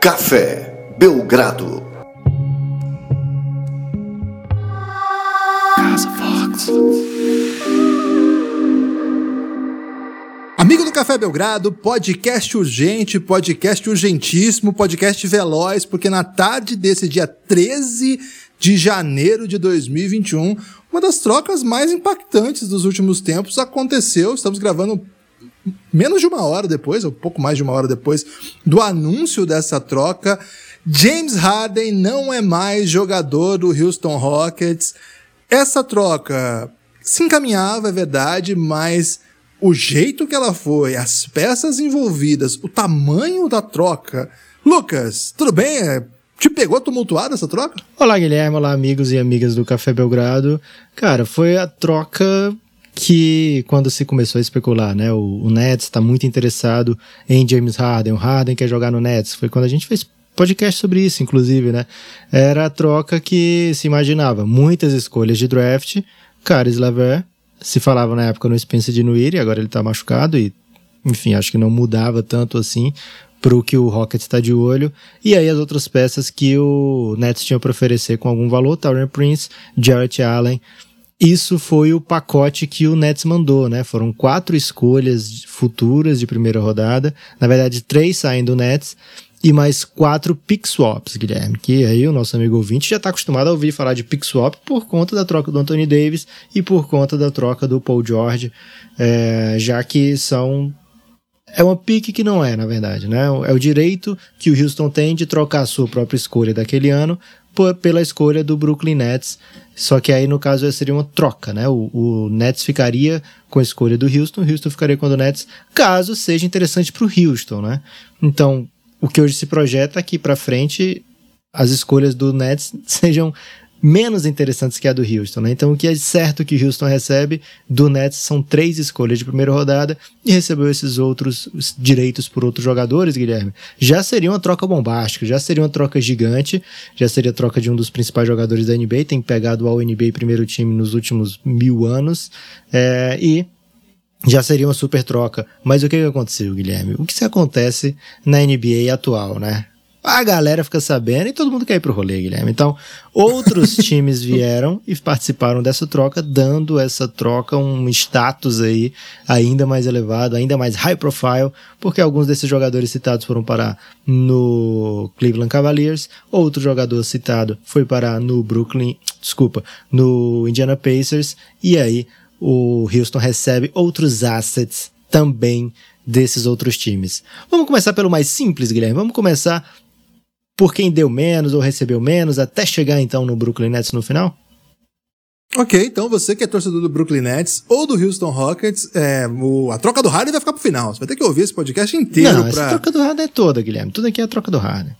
Café Belgrado. Casa Fox. Amigo do Café Belgrado, podcast urgente, podcast urgentíssimo, podcast veloz, porque na tarde desse dia 13 de janeiro de 2021, uma das trocas mais impactantes dos últimos tempos aconteceu. Estamos gravando menos de uma hora depois, ou pouco mais de uma hora depois, do anúncio dessa troca. James Harden não é mais jogador do Houston Rockets. Essa troca se encaminhava, é verdade, mas o jeito que ela foi, as peças envolvidas, o tamanho da troca. Lucas, tudo bem? É, te pegou tumultuado essa troca? Olá, Guilherme. Olá, amigos e amigas do Café Belgrado. Cara, foi a troca que quando se começou a especular, né? O, o Nets está muito interessado em James Harden, o Harden quer jogar no Nets. Foi quando a gente fez podcast sobre isso, inclusive, né? Era a troca que se imaginava. Muitas escolhas de draft, Caris Lever se falava na época no Spencer de Nuiri, agora ele tá machucado e, enfim, acho que não mudava tanto assim pro que o Rockets está de olho. E aí as outras peças que o Nets tinha para oferecer com algum valor, Tauren Prince, Jarrett Allen. Isso foi o pacote que o Nets mandou, né? Foram quatro escolhas futuras de primeira rodada. Na verdade, três saem do Nets e mais quatro pick swaps, Guilherme. Que aí o nosso amigo ouvinte já está acostumado a ouvir falar de pick swap por conta da troca do Anthony Davis e por conta da troca do Paul George, é, já que são é uma pique que não é, na verdade, né? É o direito que o Houston tem de trocar a sua própria escolha daquele ano pela escolha do Brooklyn Nets. Só que aí, no caso, seria uma troca, né? O, o Nets ficaria com a escolha do Houston, o Houston ficaria com o Nets, caso seja interessante para o Houston, né? Então, o que hoje se projeta aqui para frente, as escolhas do Nets sejam menos interessantes que a do Houston, né? Então, o que é certo que Houston recebe do Nets são três escolhas de primeira rodada e recebeu esses outros direitos por outros jogadores, Guilherme. Já seria uma troca bombástica, já seria uma troca gigante, já seria a troca de um dos principais jogadores da NBA, tem pegado ao NBA primeiro time nos últimos mil anos, é, e já seria uma super troca. Mas o que, que aconteceu, Guilherme? O que se acontece na NBA atual, né? A galera fica sabendo e todo mundo quer ir pro rolê, Guilherme. Então, outros times vieram e participaram dessa troca, dando essa troca um status aí ainda mais elevado, ainda mais high profile, porque alguns desses jogadores citados foram parar no Cleveland Cavaliers, outro jogador citado foi parar no Brooklyn, desculpa, no Indiana Pacers, e aí o Houston recebe outros assets também desses outros times. Vamos começar pelo mais simples, Guilherme. Vamos começar por quem deu menos ou recebeu menos, até chegar então no Brooklyn Nets no final? Ok, então você que é torcedor do Brooklyn Nets ou do Houston Rockets, é, o, a troca do Harden vai ficar pro final. Você vai ter que ouvir esse podcast inteiro. Não, pra... essa troca do Harden é toda, Guilherme. Tudo aqui é a troca do Harden.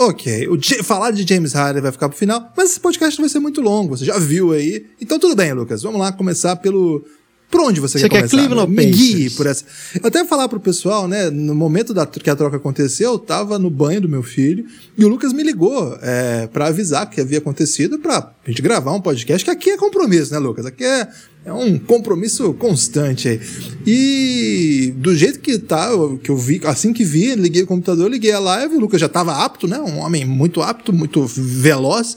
Ok, o, falar de James Harden vai ficar pro final, mas esse podcast vai ser muito longo, você já viu aí. Então tudo bem, Lucas, vamos lá começar pelo, por onde você, você quer, quer começar? Cleveland Me guie por essa. Eu até falar pro pessoal, né? No momento da, que a troca aconteceu, eu tava no banho do meu filho e o Lucas me ligou é, para avisar que havia acontecido pra gente gravar um podcast, que aqui é compromisso, né, Lucas? Aqui é, é um compromisso constante aí. E do jeito que tá, que eu vi, assim que vi, liguei o computador, liguei a live, o Lucas já tava apto, né? Um homem muito apto, muito veloz.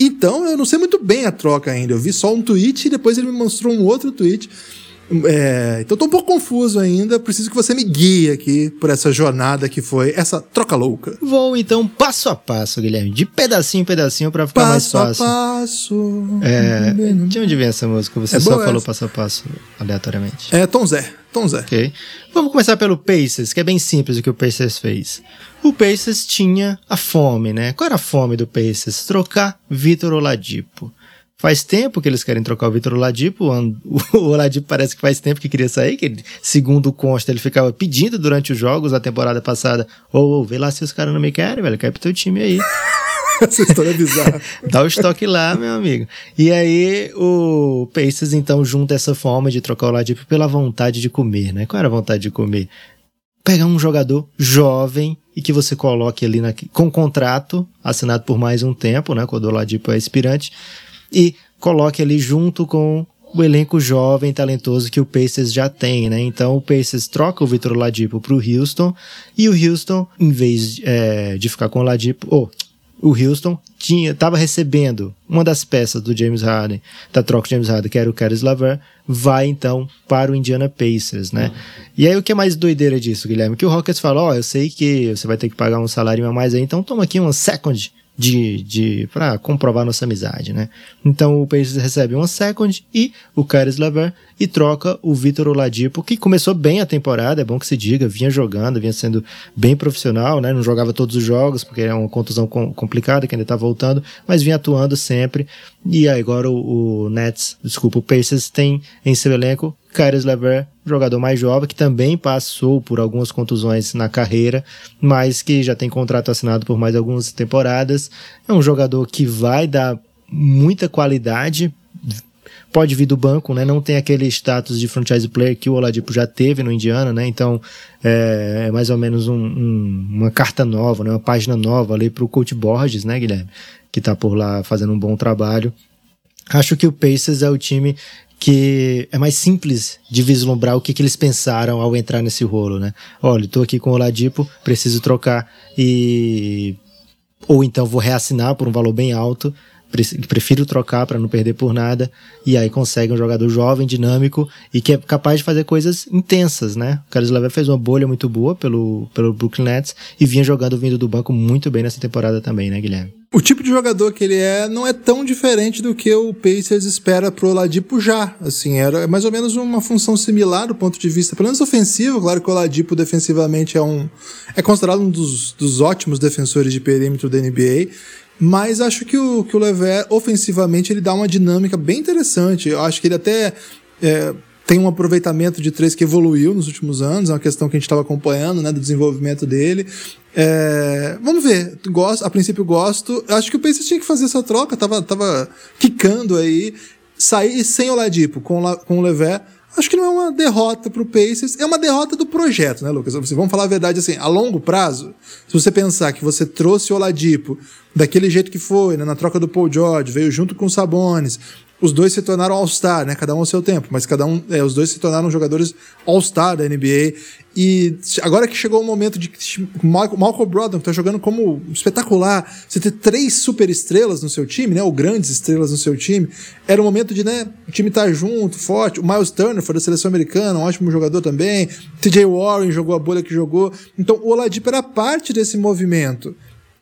Então, eu não sei muito bem a troca ainda. Eu vi só um tweet e depois ele me mostrou um outro tweet é, então tô um pouco confuso ainda. Preciso que você me guie aqui por essa jornada que foi essa troca louca. Vou então passo a passo, Guilherme, de pedacinho em pedacinho para ficar passo mais fácil. Passo a passo. É, de onde vem essa música? Você é só falou essa. passo a passo aleatoriamente. É Tom Zé. Tom Zé. Ok. Vamos começar pelo Pacers, que é bem simples o que o Pacers fez. O Pacers tinha a fome, né? Qual era a fome do Pacers? Trocar Vitor Oladipo. Faz tempo que eles querem trocar o Vitor Oladipo. O Oladipo parece que faz tempo que queria sair, que ele, segundo consta, ele ficava pedindo durante os jogos da temporada passada: Ô, oh, vê lá se os caras não me querem, velho, cai pro teu time aí. Essa história é bizarra. Dá o estoque lá, meu amigo. E aí o Pacers então junta essa forma de trocar o Oladipo pela vontade de comer, né? Qual era a vontade de comer? Pegar um jogador jovem e que você coloque ali na, com contrato assinado por mais um tempo, né? Quando o Oladipo é expirante e coloque ali junto com o elenco jovem, talentoso que o Pacers já tem, né? Então o Pacers troca o Vitor Ladipo pro Houston e o Houston, em vez é, de ficar com o Ladipo, oh, o Houston tinha estava recebendo uma das peças do James Harden, da troca de James Harden, que era o Caris LeVert, vai então para o Indiana Pacers, né? E aí o que é mais doideira disso, Guilherme? Que o Rockets falou, ó, eu sei que você vai ter que pagar um salário a mais aí, então toma aqui uma second de, de para comprovar nossa amizade, né? Então o Pacers recebe uma second e o Caris LeVert e troca o Vitor Oladipo, que começou bem a temporada, é bom que se diga, vinha jogando, vinha sendo bem profissional, né? Não jogava todos os jogos porque é uma contusão complicada que ainda tá voltando, mas vinha atuando sempre. E agora o, o Nets, desculpa, o Pacers tem em seu elenco Caris LeVert, jogador mais jovem, que também passou por algumas contusões na carreira, mas que já tem contrato assinado por mais algumas temporadas. É um jogador que vai dar muita qualidade, pode vir do banco, né? Não tem aquele status de franchise player que o Oladipo já teve no Indiana, né? Então é, é mais ou menos um, um, uma carta nova, né? Uma página nova ali para o coach Borges, né, Guilherme? Que está por lá fazendo um bom trabalho. Acho que o Pacers é o time que é mais simples de vislumbrar o que, que eles pensaram ao entrar nesse rolo, né? Olha, estou aqui com o Oladipo, preciso trocar e ou então vou reassinar por um valor bem alto prefiro trocar para não perder por nada, e aí consegue um jogador jovem, dinâmico e que é capaz de fazer coisas intensas, né? O Carlos Lever fez uma bolha muito boa pelo, pelo Brooklyn Nets e vinha jogando vindo do banco muito bem nessa temporada também, né, Guilherme? O tipo de jogador que ele é não é tão diferente do que o Pacers espera pro Oladipo já. Assim, era mais ou menos uma função similar do ponto de vista, pelo menos ofensivo. Claro que o Oladipo defensivamente é um é considerado um dos, dos ótimos defensores de perímetro da NBA. Mas acho que o, que o Lever, ofensivamente, ele dá uma dinâmica bem interessante. Eu acho que ele até é, tem um aproveitamento de três que evoluiu nos últimos anos, é uma questão que a gente estava acompanhando, né, do desenvolvimento dele. É, vamos ver, gosto, a princípio gosto. Acho que o Pacers tinha que fazer essa troca, tava, tava quicando aí. Sair sem o Ladipo com, com o acho que não é uma derrota para o Pacers, é uma derrota do projeto, né, Lucas? Assim, vamos falar a verdade assim, a longo prazo, se você pensar que você trouxe o Oladipo daquele jeito que foi, né, na troca do Paul George, veio junto com o Sabonis, os dois se tornaram All-Star, né? Cada um ao seu tempo, mas cada um, é, os dois se tornaram jogadores All-Star da NBA. E agora que chegou o momento de Malcolm Brogdon, que tá jogando como espetacular, você ter três super estrelas no seu time, né? Ou grandes estrelas no seu time, era o momento de, né? O time tá junto, forte. O Miles Turner foi da seleção americana, um ótimo jogador também. TJ Warren jogou a bolha que jogou. Então o Oladipo era parte desse movimento.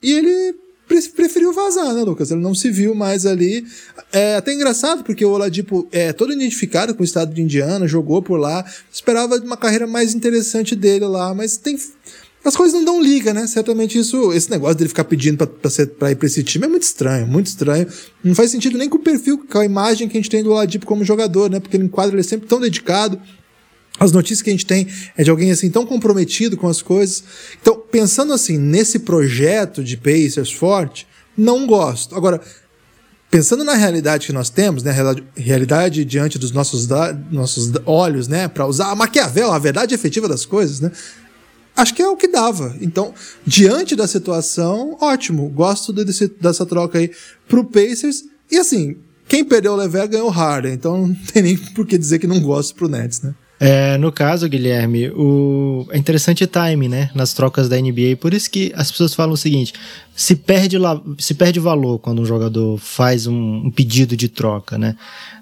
E ele preferiu vazar, né, Lucas? Ele não se viu mais ali. É até engraçado, porque o Oladipo é todo identificado com o estado de Indiana, jogou por lá, esperava uma carreira mais interessante dele lá, mas tem. As coisas não dão liga, né? Certamente isso, esse negócio dele ficar pedindo pra, pra, ser, pra ir pra esse time é muito estranho, muito estranho. Não faz sentido nem com o perfil, com a imagem que a gente tem do Oladipo como jogador, né? Porque ele enquadra ele é sempre tão dedicado, as notícias que a gente tem é de alguém assim tão comprometido com as coisas. Então, pensando assim nesse projeto de Pacers forte, não gosto. Agora, pensando na realidade que nós temos, né, realidade diante dos nossos, nossos olhos, né, para usar a Maquiavel, a verdade efetiva das coisas, né, acho que é o que dava. Então, diante da situação, ótimo, gosto desse, dessa troca aí pro Pacers. E assim, quem perdeu o Lever ganhou o Harden, então não tem nem por que dizer que não gosto pro Nets, né? É, no caso, Guilherme, o... é interessante o time, né? Nas trocas da NBA. Por isso que as pessoas falam o seguinte: se perde, la... se perde valor quando um jogador faz um, um pedido de troca, né?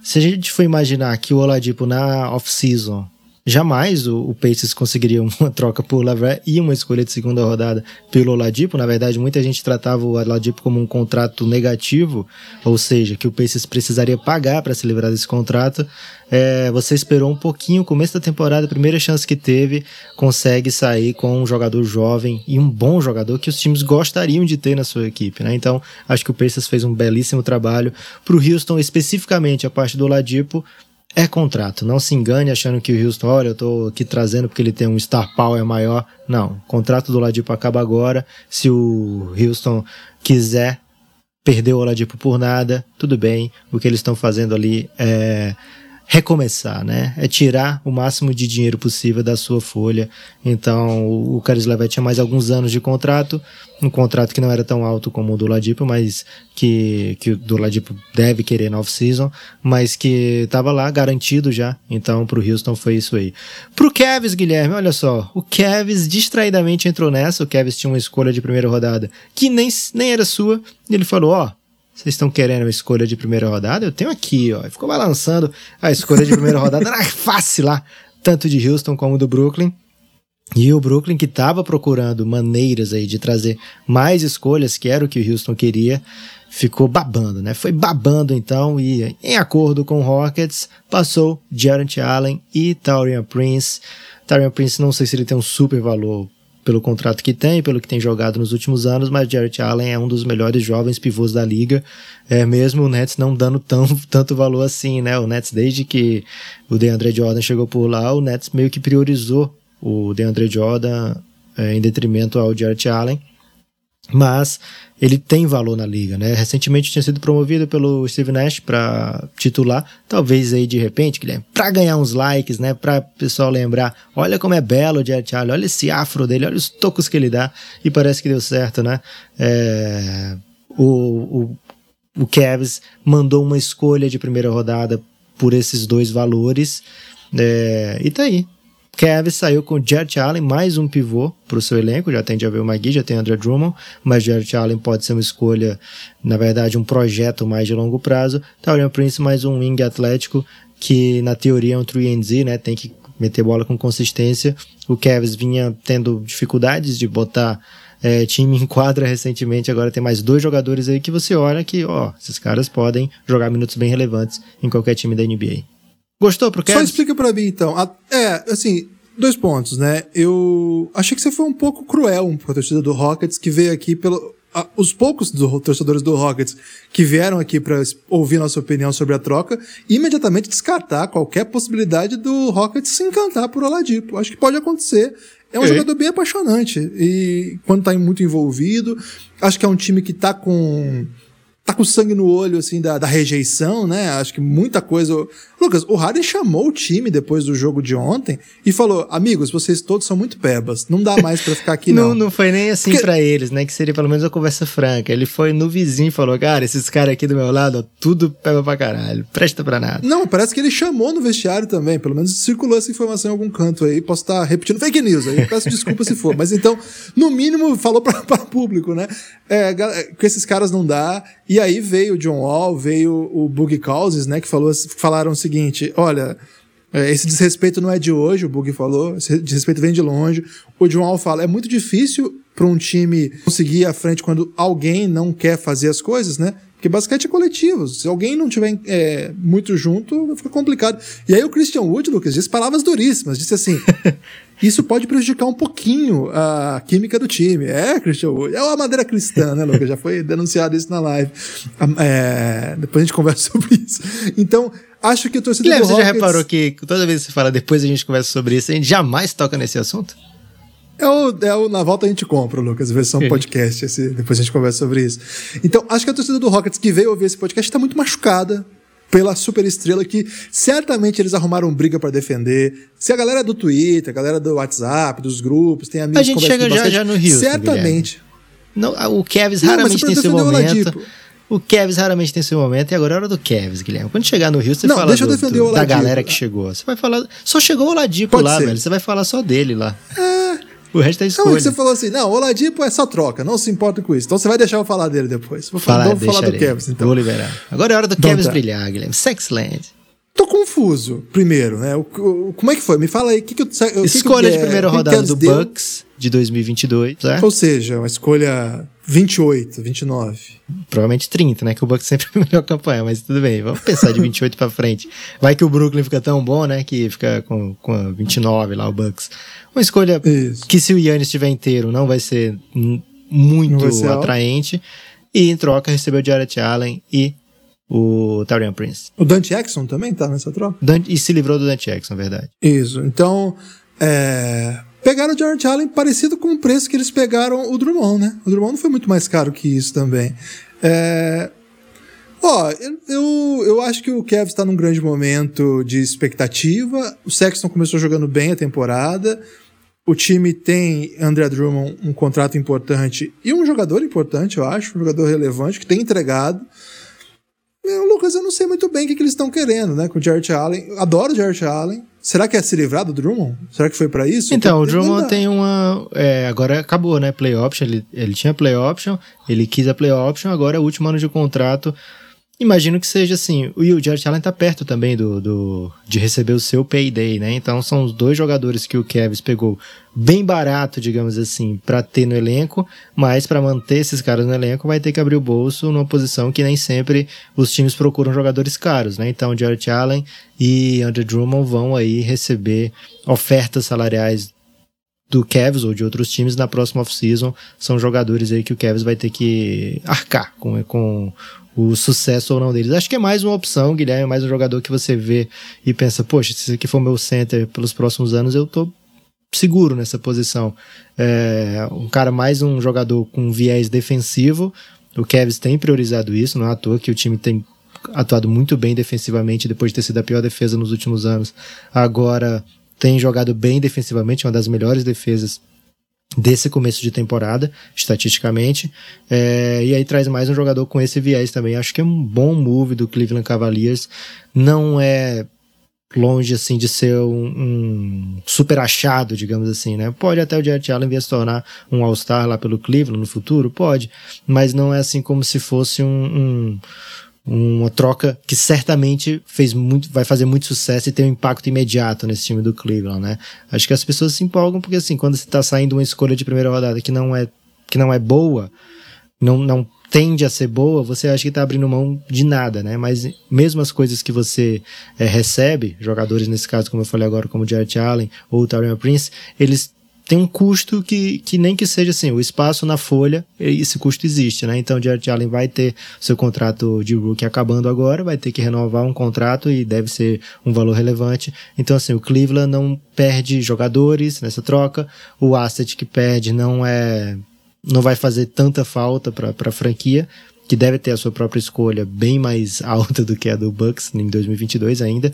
Se a gente for imaginar que o Oladipo na off-season Jamais o, o Pacers conseguiria uma troca por Lavert e uma escolha de segunda rodada pelo Oladipo. Na verdade, muita gente tratava o Oladipo como um contrato negativo, ou seja, que o Pacers precisaria pagar para se livrar desse contrato. É, você esperou um pouquinho, começo da temporada, primeira chance que teve, consegue sair com um jogador jovem e um bom jogador que os times gostariam de ter na sua equipe. Né? Então, acho que o Pacers fez um belíssimo trabalho. Para o Houston, especificamente a parte do Oladipo, é contrato. Não se engane achando que o Houston, olha, eu tô aqui trazendo porque ele tem um star power maior. Não, o contrato do Oladipo acaba agora. Se o Houston quiser perder o Oladipo por nada, tudo bem. O que eles estão fazendo ali é recomeçar, né? É tirar o máximo de dinheiro possível da sua folha. Então, o Caris Levet tinha mais alguns anos de contrato, um contrato que não era tão alto como o do Ladipo, mas que, que o do Ladipo deve querer na off-season, mas que estava lá garantido já. Então, pro Houston foi isso aí. Pro Kevs, Guilherme, olha só, o Kevs distraidamente entrou nessa, o Kevs tinha uma escolha de primeira rodada que nem, nem era sua, e ele falou, ó, oh, vocês estão querendo uma escolha de primeira rodada? Eu tenho aqui, ó. Ficou balançando a escolha de primeira rodada. Era fácil lá, tanto de Houston como do Brooklyn. E o Brooklyn, que estava procurando maneiras aí de trazer mais escolhas, que era o que o Houston queria, ficou babando, né? Foi babando então e, em acordo com o Rockets, passou Jarrett Allen e Taurian Prince. Taurian Prince, não sei se ele tem um super valor pelo contrato que tem, pelo que tem jogado nos últimos anos, mas Jarrett Allen é um dos melhores jovens pivôs da liga, é mesmo o Nets não dando tão, tanto valor assim, né? O Nets, desde que o DeAndre Jordan chegou por lá, o Nets meio que priorizou o DeAndre Jordan é, em detrimento ao Jarrett Allen mas ele tem valor na liga, né? Recentemente tinha sido promovido pelo Steve Nash para titular, talvez aí de repente, Guilherme, para ganhar uns likes, né? Para pessoal lembrar, olha como é belo o Jared Allen, olha esse afro dele, olha os tocos que ele dá e parece que deu certo, né? É, o, o, o Cavs mandou uma escolha de primeira rodada por esses dois valores é, e tá aí, Cavs saiu com Jarrett Allen, mais um pivô para o seu elenco. Já tem Javel McGee, já tem Andrew Drummond, mas Jarrett Allen pode ser uma escolha, na verdade, um projeto mais de longo prazo. Taurian Prince, mais um wing atlético, que na teoria é um 3 né? Tem que meter bola com consistência. O Cavs vinha tendo dificuldades de botar é, time em quadra recentemente, agora tem mais dois jogadores aí que você olha que, ó, esses caras podem jogar minutos bem relevantes em qualquer time da NBA. Gostou pro Kevin? Só explica para mim então. É, assim, dois pontos, né? Eu achei que você foi um pouco cruel com a torcida do Rockets que veio aqui pelo os poucos do, torcedores do Rockets que vieram aqui para ouvir nossa opinião sobre a troca, imediatamente descartar qualquer possibilidade do Rockets se encantar por Oladipo. Acho que pode acontecer. É um jogador bem apaixonante e quando tá muito envolvido, acho que é um time que tá com tá com sangue no olho, assim, da, da rejeição, né? Acho que muita coisa. Lucas, o Harden chamou o time depois do jogo de ontem e falou: amigos, vocês todos são muito pebas, não dá mais para ficar aqui, não. não. Não foi nem assim Porque... para eles, né? Que seria pelo menos uma conversa franca. Ele foi no vizinho e falou: cara, esses caras aqui do meu lado, ó, tudo peba pra caralho, presta pra nada. Não, parece que ele chamou no vestiário também, pelo menos circulou essa informação em algum canto aí. Posso estar repetindo fake news aí, peço desculpa se for, mas então, no mínimo, falou para público, né? É, com esses caras não dá. E aí veio o John Wall, veio o Boogie Causes, né, que falou, falaram o seguinte: olha, é, esse desrespeito não é de hoje, o Bug falou, esse desrespeito vem de longe. O John Wall fala: é muito difícil para um time conseguir ir à frente quando alguém não quer fazer as coisas, né? Porque basquete é coletivo. Se alguém não tiver é, muito junto, fica complicado. E aí o Christian Wood, Lucas, disse palavras duríssimas. Disse assim: isso pode prejudicar um pouquinho a química do time. É, Christian Wood. É uma maneira cristã, né, Lucas? Já foi denunciado isso na live. É, depois a gente conversa sobre isso. Então, acho que o torcedor Guilherme, do Rockets... você já reparou que toda vez que você fala depois a gente conversa sobre isso, a gente jamais toca nesse assunto? É o, é o Na Volta a gente compra, Lucas, versão podcast. Esse, depois a gente conversa sobre isso. Então, acho que a torcida do Rockets que veio ouvir esse podcast está muito machucada pela super estrela que certamente eles arrumaram briga para defender. Se a galera do Twitter, a galera do WhatsApp, dos grupos, tem amigos A gente chega já, já no Rio. Certamente. Não, o Kevs raramente Não, tem seu momento. O Kevs raramente tem seu momento e agora é hora do Kevs, Guilherme. Quando chegar no Rio, você não, fala do, do, da galera que chegou. Você vai falar. Só chegou o Oladipo Pode lá, ser. velho. Você vai falar só dele lá. É. O resto é escolha. Não, você falou assim, não, o Oladipo é só troca, não se importa com isso. Então você vai deixar eu falar dele depois. Vou falar, Fala, vou falar do Kevs, então. Vou liberar. Agora é hora do então, Kevs tá. brilhar, Guilherme. Sexland. Tô confuso, primeiro, né? O, o, como é que foi? Me fala aí, que, que eu... Escolha que de primeira rodada do deu? Bucks de 2022, certo? Ou seja, uma escolha 28, 29. Provavelmente 30, né? Que o Bucks sempre é a melhor campanha, mas tudo bem, vamos pensar de 28 para frente. Vai que o Brooklyn fica tão bom, né? Que fica com, com 29 lá o Bucks. Uma escolha Isso. que se o Yannis estiver inteiro não vai ser muito vai ser atraente. Alto. E em troca recebeu o Jarrett Allen e o Tarian Prince. O Dante Jackson também tá nessa troca? Dante, e se livrou do Dante Jackson, verdade. Isso. Então, é, pegaram o Jarrett Allen parecido com o preço que eles pegaram o Drummond, né? O Drummond não foi muito mais caro que isso também. É... Ó, eu, eu, acho que o Kevs está num grande momento de expectativa. O Sexton começou jogando bem a temporada. O time tem André Drummond, um contrato importante e um jogador importante, eu acho, um jogador relevante que tem entregado. Eu, Lucas, eu não sei muito bem o que, que eles estão querendo, né? Com o Jarrett Allen. Adoro o Jarrett Allen. Será que é se livrar do Drummond? Será que foi para isso? Então, o Drummond tem uma. É, agora acabou, né? Play option. Ele, ele tinha play option, ele quis a play option, agora é o último ano de contrato. Imagino que seja assim. E o Jared Allen tá perto também do, do, de receber o seu payday, né? Então são os dois jogadores que o Kevs pegou bem barato, digamos assim, para ter no elenco, mas para manter esses caras no elenco vai ter que abrir o bolso numa posição que nem sempre os times procuram jogadores caros, né? Então Jared Allen e Andrew Drummond vão aí receber ofertas salariais do Cavs ou de outros times na próxima off-season. São jogadores aí que o Cavs vai ter que arcar com, com o sucesso ou não deles. Acho que é mais uma opção, Guilherme, é mais um jogador que você vê e pensa, poxa, se esse aqui for meu center pelos próximos anos, eu tô seguro nessa posição. É, um cara mais um jogador com viés defensivo. O Cavs tem priorizado isso, não é à toa que o time tem atuado muito bem defensivamente depois de ter sido a pior defesa nos últimos anos. Agora tem jogado bem defensivamente, uma das melhores defesas desse começo de temporada, estatisticamente. É, e aí traz mais um jogador com esse viés também. Acho que é um bom move do Cleveland Cavaliers. Não é longe assim de ser um, um, super achado, digamos assim, né? Pode até o Jarrett Allen vir se tornar um All-Star lá pelo Cleveland no futuro, pode, mas não é assim como se fosse um, um uma troca que certamente fez muito, vai fazer muito sucesso e tem um impacto imediato nesse time do Cleveland, né? Acho que as pessoas se empolgam porque assim, quando você está saindo uma escolha de primeira rodada que não é que não é boa, não, não tende a ser boa, você acha que está abrindo mão de nada, né? Mas mesmo as coisas que você é, recebe, jogadores nesse caso, como eu falei agora, como o Jarrett Allen ou o Tarion Prince, eles tem um custo que, que nem que seja assim, o espaço na folha, esse custo existe, né? Então, o Jared Allen vai ter seu contrato de rookie acabando agora, vai ter que renovar um contrato e deve ser um valor relevante. Então, assim, o Cleveland não perde jogadores nessa troca, o asset que perde não é não vai fazer tanta falta para a franquia, que deve ter a sua própria escolha bem mais alta do que a do Bucks em 2022 ainda.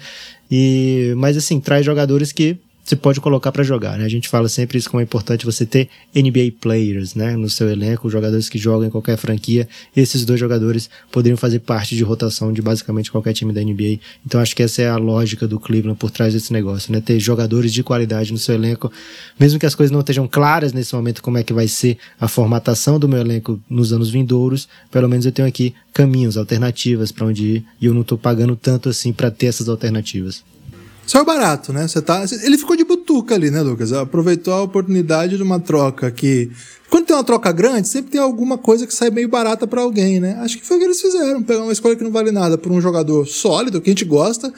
E mas assim, traz jogadores que você pode colocar para jogar, né? A gente fala sempre isso como é importante você ter NBA players, né, no seu elenco, jogadores que jogam em qualquer franquia. Esses dois jogadores poderiam fazer parte de rotação de basicamente qualquer time da NBA. Então acho que essa é a lógica do Cleveland por trás desse negócio, né? Ter jogadores de qualidade no seu elenco, mesmo que as coisas não estejam claras nesse momento como é que vai ser a formatação do meu elenco nos anos vindouros, pelo menos eu tenho aqui caminhos, alternativas para onde ir, e eu não estou pagando tanto assim para ter essas alternativas. Saiu barato, né? Você tá, ele ficou de butuca ali, né, Lucas? Aproveitou a oportunidade de uma troca que. Quando tem uma troca grande, sempre tem alguma coisa que sai meio barata para alguém, né? Acho que foi o que eles fizeram. Pegar uma escolha que não vale nada por um jogador sólido, que a gente gosta.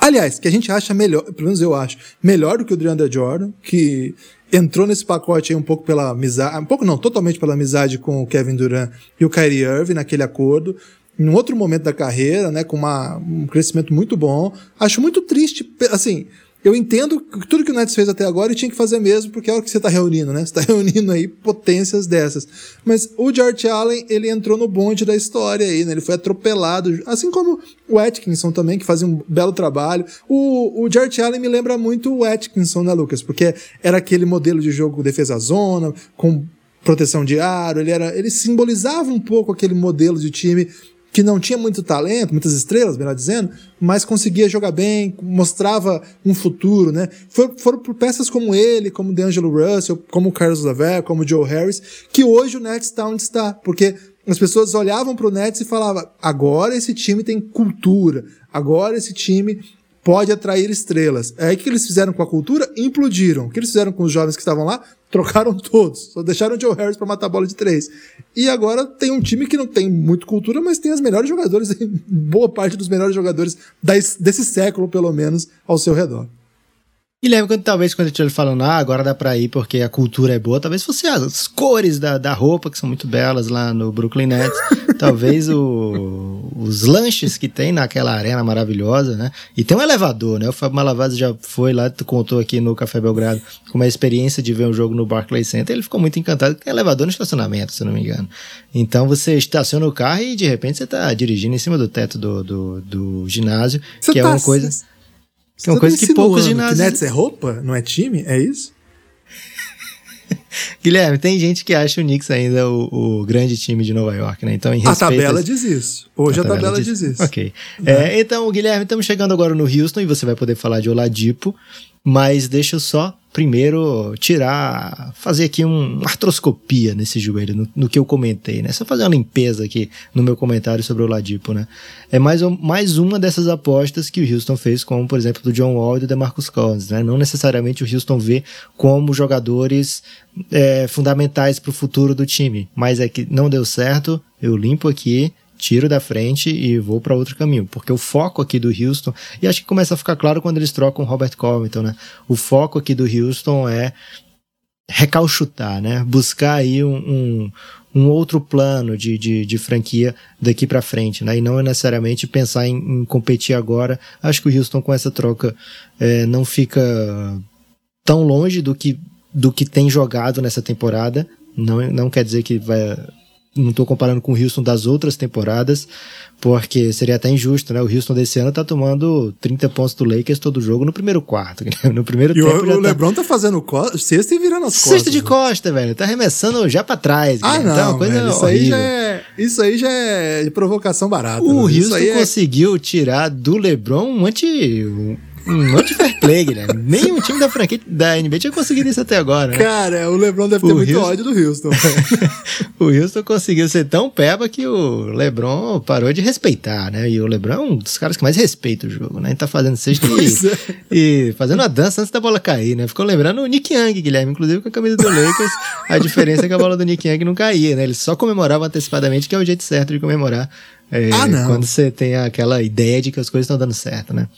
Aliás, que a gente acha melhor, pelo menos eu acho, melhor do que o DeAndre Jordan, que entrou nesse pacote aí um pouco pela amizade, um pouco não, totalmente pela amizade com o Kevin Durant e o Kyrie Irving naquele acordo em outro momento da carreira, né, com uma, um crescimento muito bom. Acho muito triste, assim, eu entendo que tudo que o Nets fez até agora ele tinha que fazer mesmo, porque é o que você está reunindo, né? Você está reunindo aí potências dessas. Mas o George Allen, ele entrou no bonde da história aí, né? Ele foi atropelado, assim como o Atkinson também, que fazia um belo trabalho. O, o George Allen me lembra muito o Atkinson, né, Lucas? Porque era aquele modelo de jogo defesa-zona, com proteção de aro, ele era, ele simbolizava um pouco aquele modelo de time que não tinha muito talento, muitas estrelas, melhor dizendo, mas conseguia jogar bem, mostrava um futuro, né? For, foram por peças como ele, como D'Angelo Russell, como Carlos Laver, como Joe Harris, que hoje o Nets está onde está, porque as pessoas olhavam para o Nets e falavam: agora esse time tem cultura, agora esse time pode atrair estrelas. É aí que eles fizeram com a cultura? Implodiram. O que eles fizeram com os jovens que estavam lá? Trocaram todos. Só deixaram o Joe Harris para matar a bola de três. E agora tem um time que não tem muito cultura, mas tem os melhores jogadores, boa parte dos melhores jogadores desse século, pelo menos, ao seu redor. Guilherme, quando, talvez quando eu estiver falando, ah, agora dá pra ir porque a cultura é boa, talvez fosse as cores da, da roupa, que são muito belas lá no Brooklyn Nets, talvez o, os lanches que tem naquela arena maravilhosa, né? E tem um elevador, né? O Fábio Malavaz já foi lá, tu contou aqui no Café Belgrado, com uma experiência de ver um jogo no Barclays Center, ele ficou muito encantado, tem elevador no estacionamento, se não me engano. Então você estaciona o carro e de repente você tá dirigindo em cima do teto do, do, do ginásio, Você que é tá uma coisa... Que é uma Você coisa tá que poucos insinuando ginásios. Que Nets é roupa, não é time? É isso? Guilherme, tem gente que acha o Knicks ainda o, o grande time de Nova York, né? Então, em A respeito tabela a- diz isso. Hoje a tabela, diz, isso. Ok. É, então, Guilherme, estamos chegando agora no Houston e você vai poder falar de Oladipo, mas deixa eu só primeiro tirar, fazer aqui um- uma artroscopia nesse joelho, no, no que eu comentei, né? Só fazer uma limpeza aqui no meu comentário sobre o Oladipo, né? É mais, mais uma dessas apostas que o Houston fez, como, por exemplo, do John Wall e do DeMarcus Cousins, né? Não necessariamente o Houston vê como jogadores é, fundamentais para o futuro do time, mas é que não deu certo, eu limpo aqui, tiro da frente e vou para outro caminho, porque o foco aqui do Houston, e acho que começa a ficar claro quando eles trocam o Robert Covington, né? O foco aqui do Houston é recalchutar, né? Buscar aí um, um, um outro plano de, de, de franquia daqui para frente, né? E não necessariamente pensar em, em competir agora. Acho que o Houston com essa troca é, não fica tão longe do que, do que tem jogado nessa temporada. Não, não quer dizer que vai. Não estou comparando com o Houston das outras temporadas, porque seria até injusto, né? O Houston desse ano tá tomando 30 pontos do Lakers todo jogo no primeiro quarto. No primeiro E tempo o, o tá... Lebron tá fazendo co sexta e virando as costas. Cesta de costa, velho. Tá arremessando já pra trás. Ah, Guilherme. não. Tá uma coisa velho, isso, aí já é, isso aí já é de provocação barata. O né? Houston é- conseguiu tirar do LeBron um anti. Um, um anti-fair play, Guilherme. Nenhum time da franquia da NBA tinha conseguido isso até agora, né? Cara, o Lebron deve ter O muito Houston- ódio do Houston. o Houston conseguiu ser tão peba que o LeBron parou de respeitar, né? E o LeBron é um dos caras que mais respeita o jogo, né? Ele tá fazendo sexta Pois e, é. e fazendo a dança antes da bola cair, né? Ficou lembrando o Nick Young, Guilherme, inclusive com a camisa do Lakers. a diferença é que a bola do Nick Young não caía, né? Ele só comemorava antecipadamente, que é o jeito certo de comemorar. é, Ah, não. Quando você tem aquela ideia de que as coisas estão dando certo, né?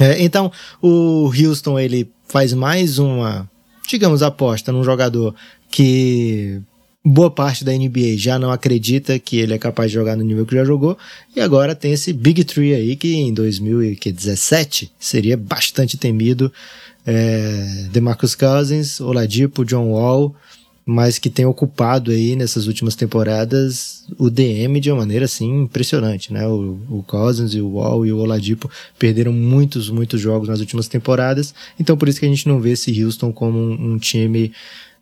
É, então, o Houston, ele faz mais uma, digamos, aposta num jogador que boa parte da NBA já não acredita que ele é capaz de jogar no nível que já jogou, e agora tem esse Big Three aí que em 2017 seria bastante temido, é, DeMarcus Cousins, Oladipo, John Wall, mas que tem ocupado aí nessas últimas temporadas o DM de uma maneira assim impressionante, né? O, o Cousins e o Wall e o Oladipo perderam muitos, muitos jogos nas últimas temporadas, então por isso que a gente não vê esse Houston como um, um time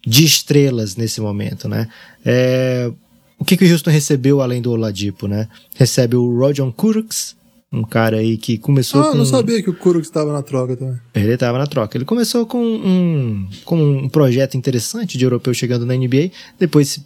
de estrelas nesse momento, né? É, o que, que o Houston recebeu além do Oladipo, né? Recebe o Rojon Kuruks, um cara aí que começou Ah, com... não sabia que o Kurux estava na troca também. Ele estava na troca. Ele começou com um, com um projeto interessante de europeu chegando na NBA, depois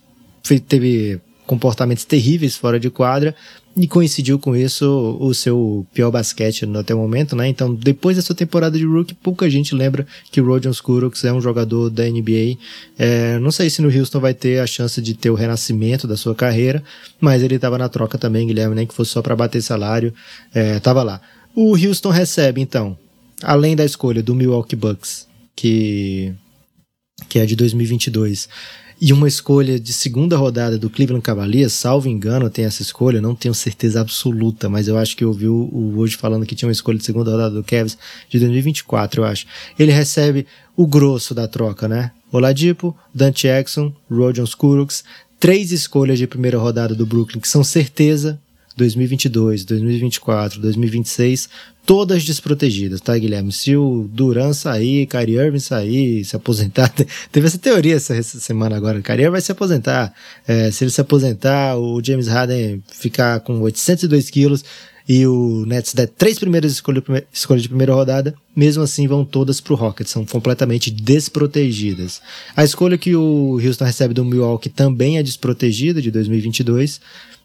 teve comportamentos terríveis fora de quadra e coincidiu com isso o seu pior basquete até o momento, né? Então, depois dessa temporada de rookie, pouca gente lembra que o Rojan Skuroks é um jogador da NBA. É, não sei se no Houston vai ter a chance de ter o renascimento da sua carreira, mas ele estava na troca também, Guilherme, nem que fosse só para bater salário, é, tava lá. O Houston recebe, então, além da escolha do Milwaukee Bucks, que, que é de 2022, e uma escolha de segunda rodada do Cleveland Cavaliers, salvo engano, tem essa escolha, não tenho certeza absoluta, mas eu acho que eu ouvi o, o hoje falando que tinha uma escolha de segunda rodada do Cavs de 2024, eu acho. Ele recebe o grosso da troca, né? Oladipo, Dante Jackson, Rojan Skuruks, três escolhas de primeira rodada do Brooklyn que são certeza 2022, 2024, 2026, todas desprotegidas, tá, Guilherme? Se o Duran sair, Kyrie Irving sair, se aposentar, teve essa teoria essa, semana agora, Kyrie vai se aposentar, é, se ele se aposentar, o James Harden ficar com 802 quilos e o Nets der três primeiras escolhas escolha de primeira rodada, mesmo assim vão todas pro Rockets, são completamente desprotegidas. A escolha que o Houston recebe do Milwaukee também é desprotegida, de 2022,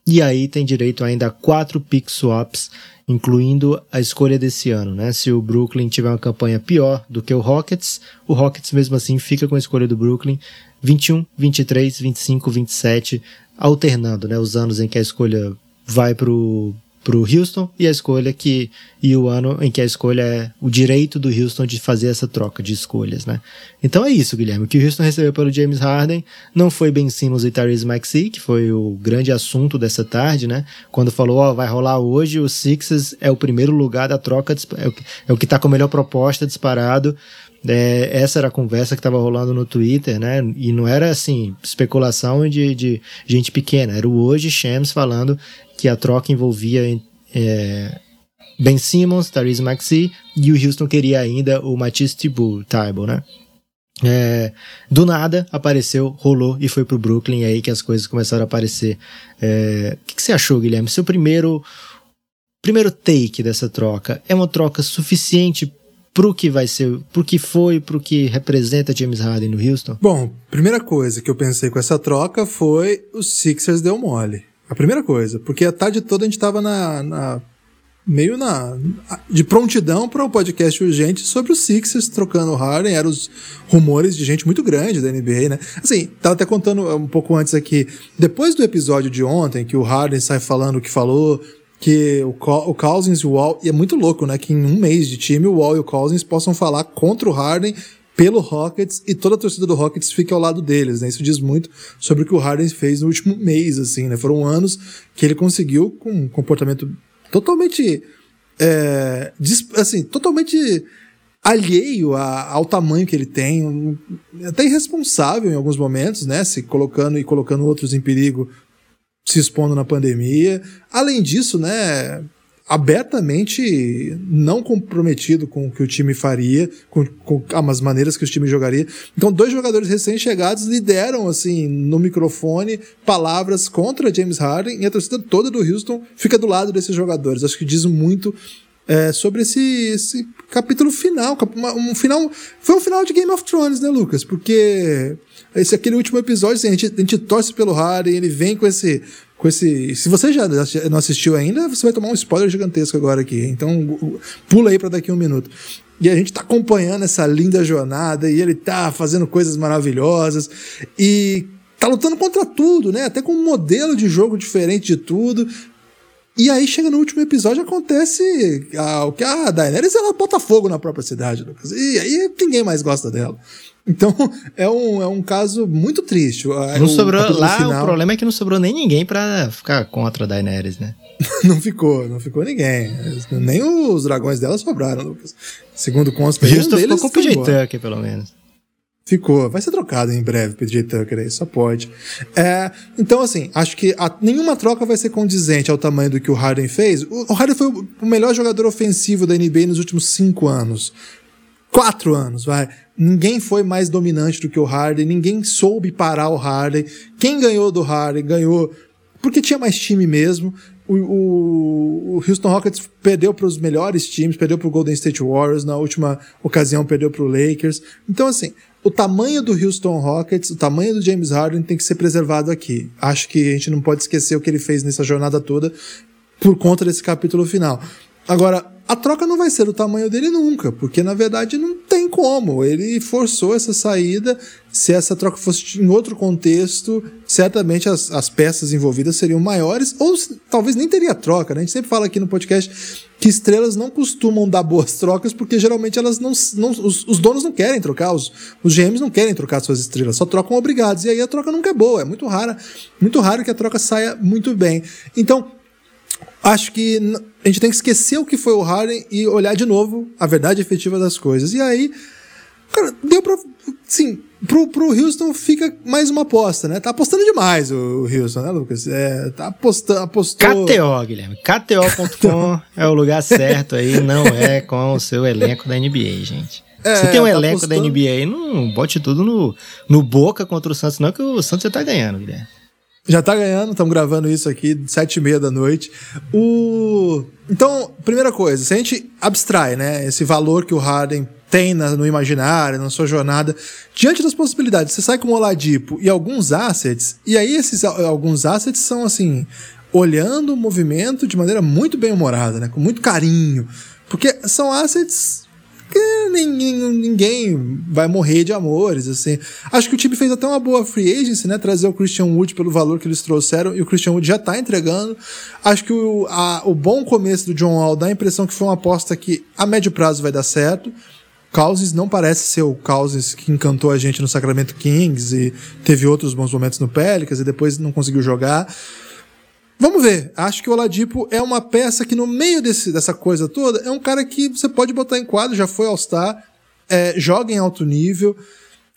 e aí tem direito ainda a quatro pick swaps, incluindo a escolha desse ano, né? Se o Brooklyn tiver uma campanha pior do que o Rockets, o Rockets mesmo assim fica com a escolha do Brooklyn 21, 23, 25, 27, alternando, né? Os anos em que a escolha vai pro pro Houston e a escolha que e o ano em que a escolha é o direito do Houston de fazer essa troca de escolhas, né? Então é isso, Guilherme. O que o Houston recebeu pelo James Harden não foi Ben Simmons e Tyrese Maxey, que foi o grande assunto dessa tarde, né? Quando falou, ó, oh, vai rolar hoje, o Sixers é o primeiro lugar da troca, é o, é o que tá com a melhor proposta disparado. É, essa era a conversa que estava rolando no Twitter, né? E não era assim, especulação de, de gente pequena, era o hoje Shams falando que a troca envolvia é, Ben Simmons, Therese Maxey e o Houston queria ainda o Matisse Thybulle, né? É, do nada apareceu, rolou e foi pro Brooklyn, aí que as coisas começaram a aparecer. É, o que, que, você achou, Guilherme? Seu primeiro primeiro take dessa troca é uma troca suficiente pro que vai ser, pro que foi, pro que representa James Harden no Houston? Bom, primeira coisa que eu pensei com essa troca foi o Sixers deu mole. A primeira coisa, porque a tarde toda a gente tava na, na meio na de prontidão para o podcast urgente sobre os Sixers trocando o Harden, eram os rumores de gente muito grande da NBA, né? Assim, tava até contando um pouco antes aqui, depois do episódio de ontem que o Harden sai falando o que falou, que o, o Cousins e o Wall, e é muito louco, né, que em um mês de time o Wall e o Cousins possam falar contra o Harden pelo Rockets e toda a torcida do Rockets fica ao lado deles, né? Isso diz muito sobre o que o Harden fez no último mês, assim, né? Foram anos que ele conseguiu com um comportamento totalmente, é, assim, totalmente alheio a, ao tamanho que ele tem, um, até irresponsável em alguns momentos, né? Se colocando e colocando outros em perigo, se expondo na pandemia. Além disso, né? Abertamente não comprometido com o que o time faria, com, com as maneiras que o time jogaria. Então, dois jogadores recém-chegados lideram, assim, no microfone, palavras contra James Harden e a torcida toda do Houston fica do lado desses jogadores. Acho que diz muito é, sobre esse, esse capítulo final. Um final. Foi um final de Game of Thrones, né, Lucas? Porque esse aquele último episódio, assim, a, gente, a gente torce pelo Harden, ele vem com esse com esse. Se você já não assistiu ainda, você vai tomar um spoiler gigantesco agora aqui. Então, pula aí para daqui a um minuto. E a gente tá acompanhando essa linda jornada e ele tá fazendo coisas maravilhosas e tá lutando contra tudo, né? Até com um modelo de jogo diferente de tudo. E aí chega no último episódio acontece ah, o que a Daenerys ela bota fogo na própria cidade, Lucas. E aí ninguém mais gosta dela. Então, é um, é um caso muito triste. Não o, sobrou, lá final... o problema é que não sobrou nem ninguém para ficar contra a Daenerys, né? não ficou, não ficou ninguém. Nem os dragões dela sobraram, Lucas. Segundo consta, Justo ficou com o PJ Tucker, pelo menos. Ficou. Vai ser trocado em breve, PJ Tucker aí, só pode. É, então, assim, acho que a, nenhuma troca vai ser condizente ao tamanho do que o Harden fez. O, o Harden foi o, o melhor jogador ofensivo da NBA nos últimos cinco anos. Quatro anos, vai. Ninguém foi mais dominante do que o Harden, ninguém soube parar o Harden. Quem ganhou do Harden ganhou porque tinha mais time mesmo. O, o, o Houston Rockets perdeu para os melhores times, perdeu para o Golden State Warriors, na última ocasião perdeu para o Lakers. Então, assim, o tamanho do Houston Rockets, o tamanho do James Harden tem que ser preservado aqui. Acho que a gente não pode esquecer o que ele fez nessa jornada toda por conta desse capítulo final. Agora, a troca não vai ser do tamanho dele nunca, porque na verdade não como. Ele forçou essa saída. Se essa troca fosse em outro contexto, certamente as, as peças envolvidas seriam maiores, ou talvez nem teria troca. Né? A gente sempre fala aqui no podcast que estrelas não costumam dar boas trocas, porque geralmente elas não. não os, os, donos não querem trocar, os, os GMs não querem trocar suas estrelas, só trocam obrigados. E aí a troca nunca é boa, é muito rara, muito raro que a troca saia muito bem. Então, acho que a gente tem que esquecer o que foi o Harden e olhar de novo a verdade efetiva das coisas. E aí, cara, deu pra. Sim, pro, pro Houston fica mais uma aposta, né? Tá apostando demais o Houston, né, Lucas? É, tá apostando. Apostou... KTO, Guilherme. KTO.com é o lugar certo aí, não é com o seu elenco da NBA, gente. É, Você tem um tá elenco apostando... da NBA, não bote tudo no, no boca contra o Santos, não, que o Santos já tá ganhando, Guilherme. Já tá ganhando, estamos gravando isso aqui, sete e meia da noite. O... Então, primeira coisa, se a gente abstrai, né, esse valor que o Harden tem na, no imaginário, na sua jornada, diante das possibilidades, você sai com o Oladipo e alguns assets, e aí esses alguns assets são assim, olhando o movimento de maneira muito bem humorada, né, com muito carinho, porque são assets ninguém vai morrer de amores, assim. Acho que o time fez até uma boa free agency, né? Trazer o Christian Wood pelo valor que eles trouxeram e o Christian Wood já tá entregando. Acho que o, a, o bom começo do John Wall dá a impressão que foi uma aposta que a médio prazo vai dar certo. Cousins não parece ser o Cousins que encantou a gente no Sacramento Kings e teve outros bons momentos no Pelicans e depois não conseguiu jogar. Vamos ver. Acho que o Oladipo é uma peça que no meio desse, dessa coisa toda é um cara que você pode botar em quadro, já foi All-Star, é, joga em alto nível.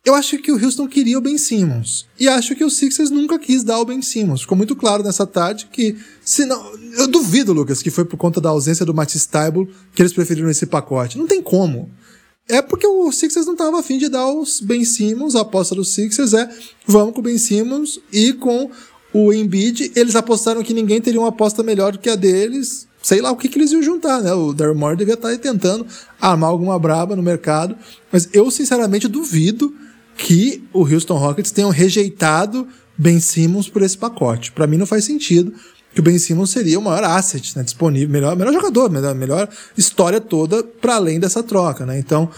Eu acho que o Houston queria o Ben Simmons. E acho que o Sixers nunca quis dar o Ben Simmons. Ficou muito claro nessa tarde que, se não. Eu duvido, Lucas, que foi por conta da ausência do Matisse Taibo que eles preferiram esse pacote. Não tem como. É porque o Sixers não estava afim de dar os Ben Simmons. A aposta do Sixers é vamos com o Ben Simmons e com o Embiid, eles apostaram que ninguém teria uma aposta melhor do que a deles. Sei lá o que, que eles iam juntar, né? O Daryl Moore devia estar aí tentando armar alguma braba no mercado. Mas eu, sinceramente, duvido que o Houston Rockets tenham rejeitado Ben Simmons por esse pacote. Para mim não faz sentido que o Ben Simmons seria o maior asset né, disponível, melhor, melhor jogador, melhor, melhor história toda para além dessa troca. Né? Então,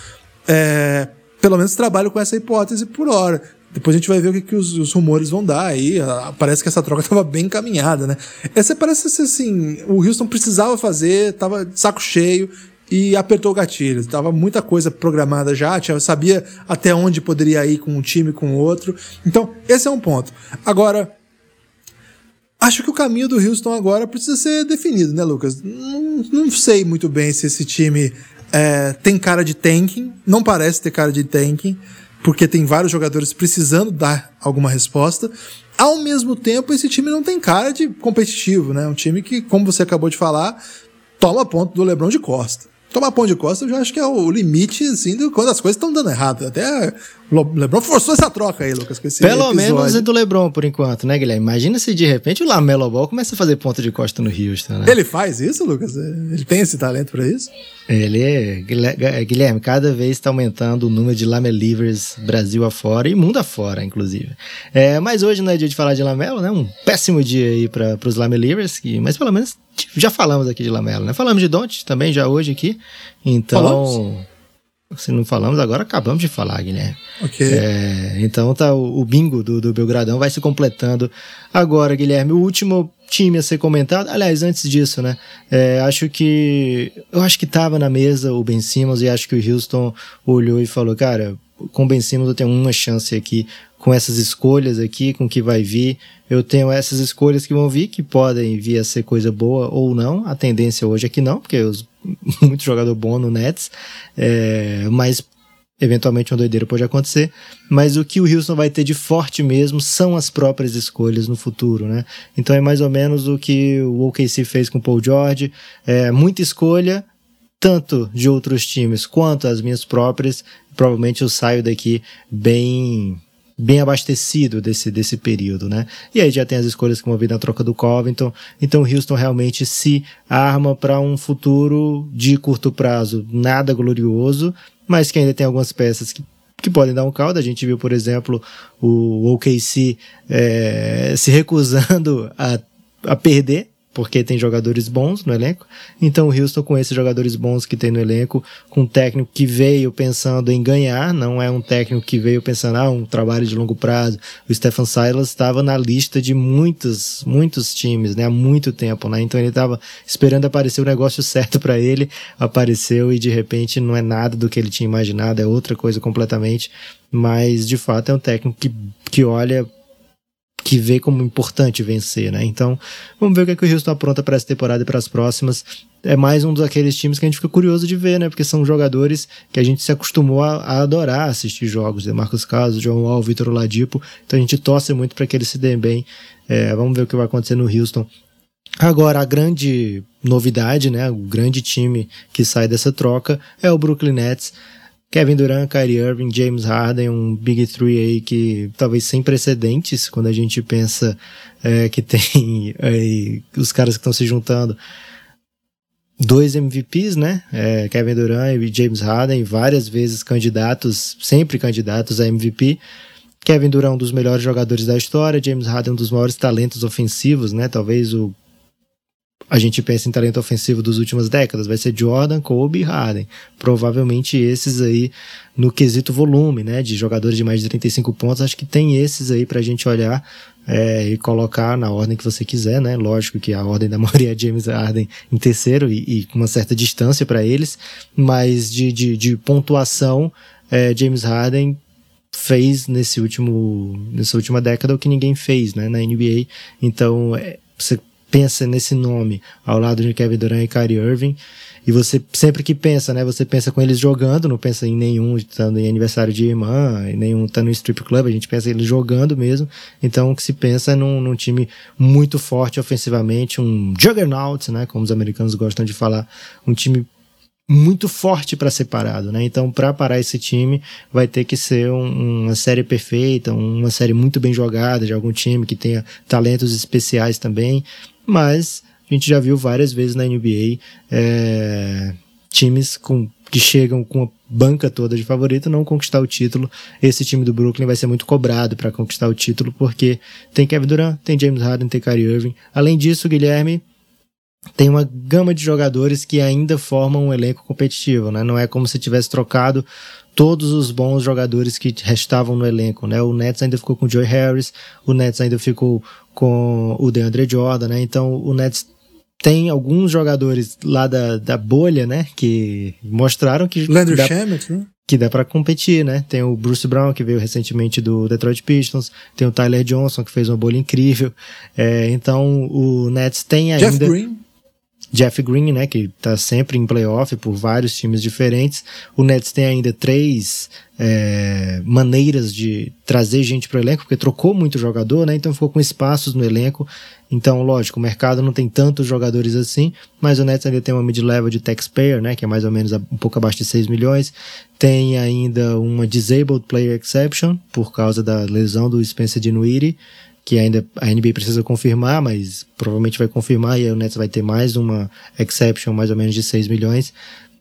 é, pelo menos trabalho com essa hipótese por hora. Depois a gente vai ver o que, que os, os rumores vão dar aí. Ah, parece que essa troca estava bem encaminhada, né? Essa parece ser assim: o Houston precisava fazer, tava de saco cheio e apertou o gatilho. Tava muita coisa programada já, tinha, sabia até onde poderia ir com um time com outro. Então, esse é um ponto. Agora, acho que o caminho do Houston agora precisa ser definido, né, Lucas? Não, não sei muito bem se esse time é, tem cara de tanking, não parece ter cara de tanking porque tem vários jogadores precisando dar alguma resposta. Ao mesmo tempo, esse time não tem cara de competitivo, né? Um time que, como você acabou de falar, toma ponto do LeBron de Costa. Tomar pão de costa eu já acho que é o limite, assim, de quando as coisas estão dando errado. Até Lebron forçou essa troca aí, Lucas, Pelo episódio. menos é do Lebron, por enquanto, né, Guilherme? Imagina se de repente o Lamelo Ball começa a fazer ponto de costa no Houston, né? Ele faz isso, Lucas? Ele tem esse talento para isso? Ele é, Guilherme, cada vez está aumentando o número de Lamelivers Brasil afora e mundo afora, inclusive. É, mas hoje não é dia de falar de Lamelo, né? Um péssimo dia aí para os Lamelivers, mas pelo menos já falamos aqui de Lamelo, né? Falamos de Don't também já hoje aqui. Então, falamos? Se não falamos agora, acabamos de falar, Guilherme. Ok. É, então tá o, o bingo do, do Belgradão vai se completando agora, Guilherme. O último time a ser comentado. Aliás, antes disso, né? É, acho que. Eu acho que tava na mesa o Ben Simmons e acho que o Houston olhou e falou, cara, com o Ben Simmons eu tenho uma chance aqui com essas escolhas aqui, com o que vai vir. Eu tenho essas escolhas que vão vir, que podem vir a ser coisa boa ou não. A tendência hoje é que não, porque os, muito jogador bom no Nets. É, mas eventualmente uma doideira pode acontecer, mas o que o Houston vai ter de forte mesmo são as próprias escolhas no futuro, né? Então é mais ou menos o que o OKC fez com o Paul George, é muita escolha, tanto de outros times quanto as minhas próprias, provavelmente eu saio daqui bem bem abastecido desse, desse período, né? E aí já tem as escolhas que vão vir na troca do Covington. Então o Houston realmente se arma para um futuro de curto prazo, nada glorioso, mas que ainda tem algumas peças que, que podem dar um caldo. A gente viu, por exemplo, o OKC é, se recusando a, a perder porque tem jogadores bons no elenco. Então o Houston, com esses jogadores bons que tem no elenco, com um técnico que veio pensando em ganhar, não é um técnico que veio pensando, ah, um trabalho de longo prazo. O Stephen Silas estava na lista de muitos, muitos times, né, há muito tempo, né? Então ele estava esperando aparecer o negócio certo para ele, apareceu e de repente não é nada do que ele tinha imaginado, é outra coisa completamente. Mas de fato é um técnico que, que olha que vê como importante vencer, né? Então, vamos ver o que, é que o Houston apronta para essa temporada e para as próximas. É mais um daqueles times que a gente fica curioso de ver, né? Porque são jogadores que a gente se acostumou a, a adorar assistir jogos. Né? Marcos Caso, João Wall, Vitor Oladipo. Então a gente torce muito para que eles se deem bem. É, vamos ver o que vai acontecer no Houston. Agora, a grande novidade, né? O grande time que sai dessa troca é o Brooklyn Nets. Kevin Durant, Kyrie Irving, James Harden, um Big Three aí que talvez sem precedentes quando a gente pensa é, que tem aí, os caras que estão se juntando. Dois MVPs, né? É, Kevin Durant e James Harden, várias vezes candidatos, sempre candidatos a MVP. Kevin Durant, um dos melhores jogadores da história, James Harden, um dos maiores talentos ofensivos, né? Talvez o a gente pensa em talento ofensivo dos últimas décadas, vai ser Jordan, Kobe e Harden. Provavelmente esses aí no quesito volume, né, de jogadores de mais de 35 pontos, acho que tem esses aí pra gente olhar é, e colocar na ordem que você quiser, né? Lógico que a ordem da maioria é James Harden em terceiro e, com uma certa distância para eles, mas de, de, de pontuação, é, James Harden fez nesse último nessa última década o que ninguém fez, né, na NBA. Então, é, você pensa nesse nome ao lado de Kevin Durant e Kyrie Irving, e você sempre que pensa, né? Você pensa com eles jogando, não pensa em nenhum estando em aniversário de irmã, nenhum estando no strip club, a gente pensa em eles jogando mesmo. Então o que se pensa é num, num time muito forte ofensivamente, um juggernaut, né? Como os americanos gostam de falar, um time muito forte para ser parado, né? Então, para parar esse time, vai ter que ser um, uma série perfeita, uma série muito bem jogada de algum time que tenha talentos especiais também, mas a gente já viu várias vezes na NBA é, times com, que chegam com a banca toda de favorito não conquistar o título. Esse time do Brooklyn vai ser muito cobrado para conquistar o título, porque tem Kevin Durant, tem James Harden, tem Kyrie Irving. Além disso, Guilherme tem uma gama de jogadores que ainda formam um elenco competitivo, né? Não é como se tivesse trocado todos os bons jogadores que restavam no elenco, né? O Nets ainda ficou com o Joe Harris, o Nets ainda ficou com o DeAndre Jordan, né? Então o Nets tem alguns jogadores lá da, da bolha, né? Que mostraram que. Landry dá, Shamet, né? Que dá para competir, né? Tem o Bruce Brown, que veio recentemente do Detroit Pistons. Tem o Tyler Johnson, que fez uma bolha incrível. É, então, o Nets tem ainda. Jeff Green. Jeff Green, né, que tá sempre em playoff por vários times diferentes. O Nets tem ainda três é, maneiras de trazer gente para o elenco, porque trocou muito jogador, né, então ficou com espaços no elenco. Então, lógico, o mercado não tem tantos jogadores assim, mas o Nets ainda tem uma mid-level de taxpayer, né, que é mais ou menos um pouco abaixo de 6 milhões. Tem ainda uma disabled player exception, por causa da lesão do Spencer Dinwiddie que ainda a NBA precisa confirmar, mas provavelmente vai confirmar e aí o Nets vai ter mais uma exception, mais ou menos de 6 milhões.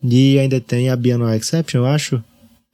E ainda tem a bianual exception, eu acho.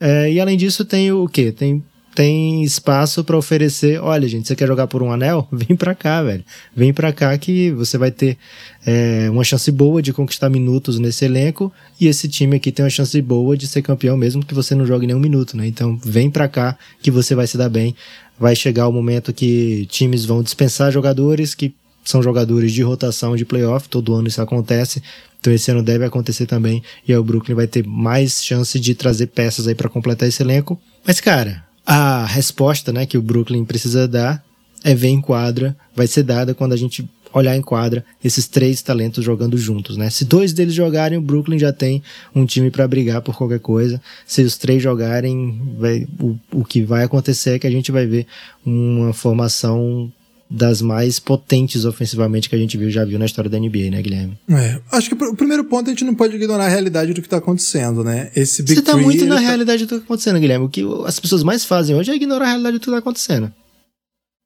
É, e além disso tem o quê? Tem tem espaço para oferecer. Olha, gente, você quer jogar por um anel? Vem para cá, velho. Vem para cá que você vai ter é, uma chance boa de conquistar minutos nesse elenco e esse time aqui tem uma chance boa de ser campeão mesmo que você não jogue nenhum minuto, né? Então vem para cá que você vai se dar bem vai chegar o momento que times vão dispensar jogadores que são jogadores de rotação de playoff, todo ano isso acontece. Então esse ano deve acontecer também e aí o Brooklyn vai ter mais chance de trazer peças aí para completar esse elenco. Mas cara, a resposta, né, que o Brooklyn precisa dar é ver em quadra, vai ser dada quando a gente olhar em quadra esses três talentos jogando juntos, né? Se dois deles jogarem, o Brooklyn já tem um time para brigar por qualquer coisa. Se os três jogarem, vai, o, o que vai acontecer é que a gente vai ver uma formação das mais potentes ofensivamente que a gente viu, já viu na história da NBA, né, Guilherme? É, acho que o primeiro ponto a gente não pode ignorar a realidade do que tá acontecendo, né? Esse Big Você tá muito na tá... realidade do que tá acontecendo, Guilherme. O que as pessoas mais fazem hoje é ignorar a realidade do que tá acontecendo.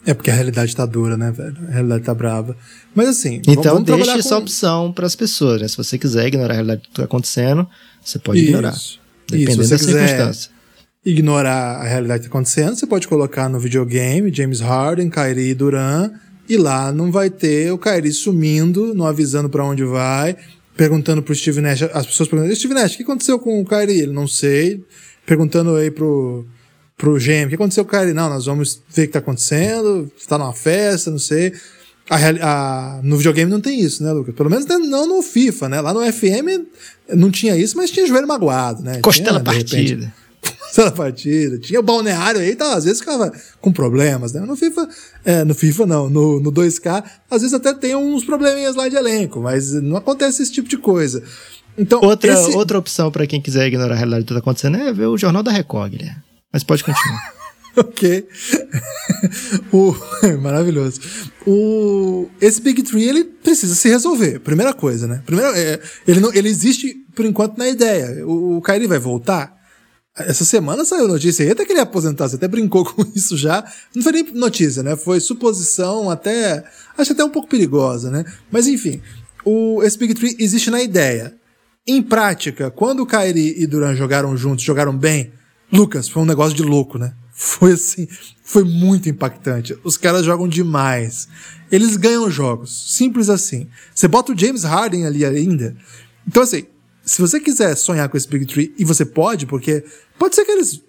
É porque a realidade tá dura, né, velho? A realidade tá brava. Mas assim. Então vamos deixe essa com... opção para as pessoas, né? Se você quiser ignorar a realidade que tá acontecendo, você pode Isso. ignorar. Dependendo Isso, da circunstância. Ignorar a realidade que tá acontecendo, você pode colocar no videogame James Harden, Kyrie e Duran, e lá não vai ter o Kyrie sumindo, não avisando para onde vai, perguntando pro Steve Nash, as pessoas perguntando, Steve Nash, o que aconteceu com o Kyrie? Ele não sei. Perguntando aí pro pro GM, o que aconteceu com cara? Não, nós vamos ver o que tá acontecendo, está numa festa, não sei. A, a, no videogame não tem isso, né, Lucas? Pelo menos não no FIFA, né? Lá no FM não tinha isso, mas tinha joelho magoado, né? Costela tinha, partida. Costela partida. Tinha o balneário aí, tá, às vezes ficava com problemas, né? No FIFA, é, no FIFA não, no, no 2K, às vezes até tem uns probleminhas lá de elenco, mas não acontece esse tipo de coisa. Então, outra, esse... outra opção para quem quiser ignorar a realidade do que tá acontecendo é ver o Jornal da Record, Guilherme. Mas pode continuar. ok. o, maravilhoso. O, esse Big Tree ele precisa se resolver. Primeira coisa, né? Primeira, é, ele, não, ele existe por enquanto na ideia. O, o Kyrie vai voltar. Essa semana saiu notícia, até que ele ia aposentar, você até brincou com isso já. Não foi nem notícia, né? Foi suposição até. Acho até um pouco perigosa, né? Mas enfim, o, esse Big Tree existe na ideia. Em prática, quando o Kyrie e Duran jogaram juntos, jogaram bem, Lucas, foi um negócio de louco, né? foi assim, foi muito impactante. Os caras jogam demais. Eles ganham jogos, simples assim. Você bota o James Harden ali ainda. Então assim, se você quiser sonhar com esse Big Tree, e você pode, porque pode ser que eles.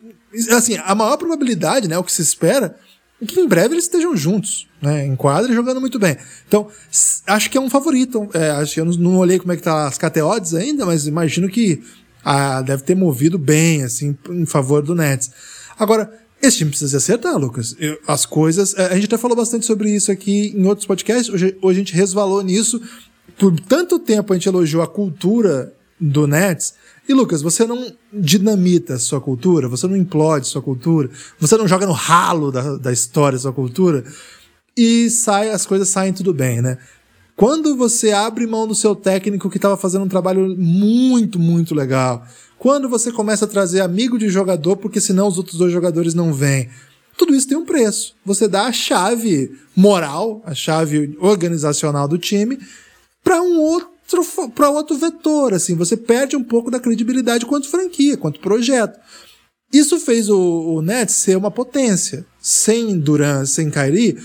Assim, a maior probabilidade, né? O que se espera é que em breve eles estejam juntos, né? Em quadra e jogando muito bem. Então, acho que é um favorito. É, acho que eu não, não, olhei como é que tá as KTOs ainda, mas imagino que ah, deve ter movido bem, assim, em favor do Nets. Agora, esse time precisa acertar, Lucas. Eu, as coisas. É, a gente até falou bastante sobre isso aqui em outros podcasts. Hoje, hoje a gente resvalou nisso. Por tanto tempo a gente elogiou a cultura do Nets. E Lucas, você não dinamita sua cultura, você não implode sua cultura, você não joga no ralo da, da história sua cultura e sai, as coisas saem tudo bem, né? Quando você abre mão do seu técnico que estava fazendo um trabalho muito, muito legal, quando você começa a trazer amigo de jogador, porque senão os outros dois jogadores não vêm, tudo isso tem um preço. Você dá a chave moral, a chave organizacional do time para um outro para outro vetor, assim, você perde um pouco da credibilidade quanto franquia, quanto projeto. Isso fez o, o Nets ser uma potência. Sem Duran, sem Kyrie,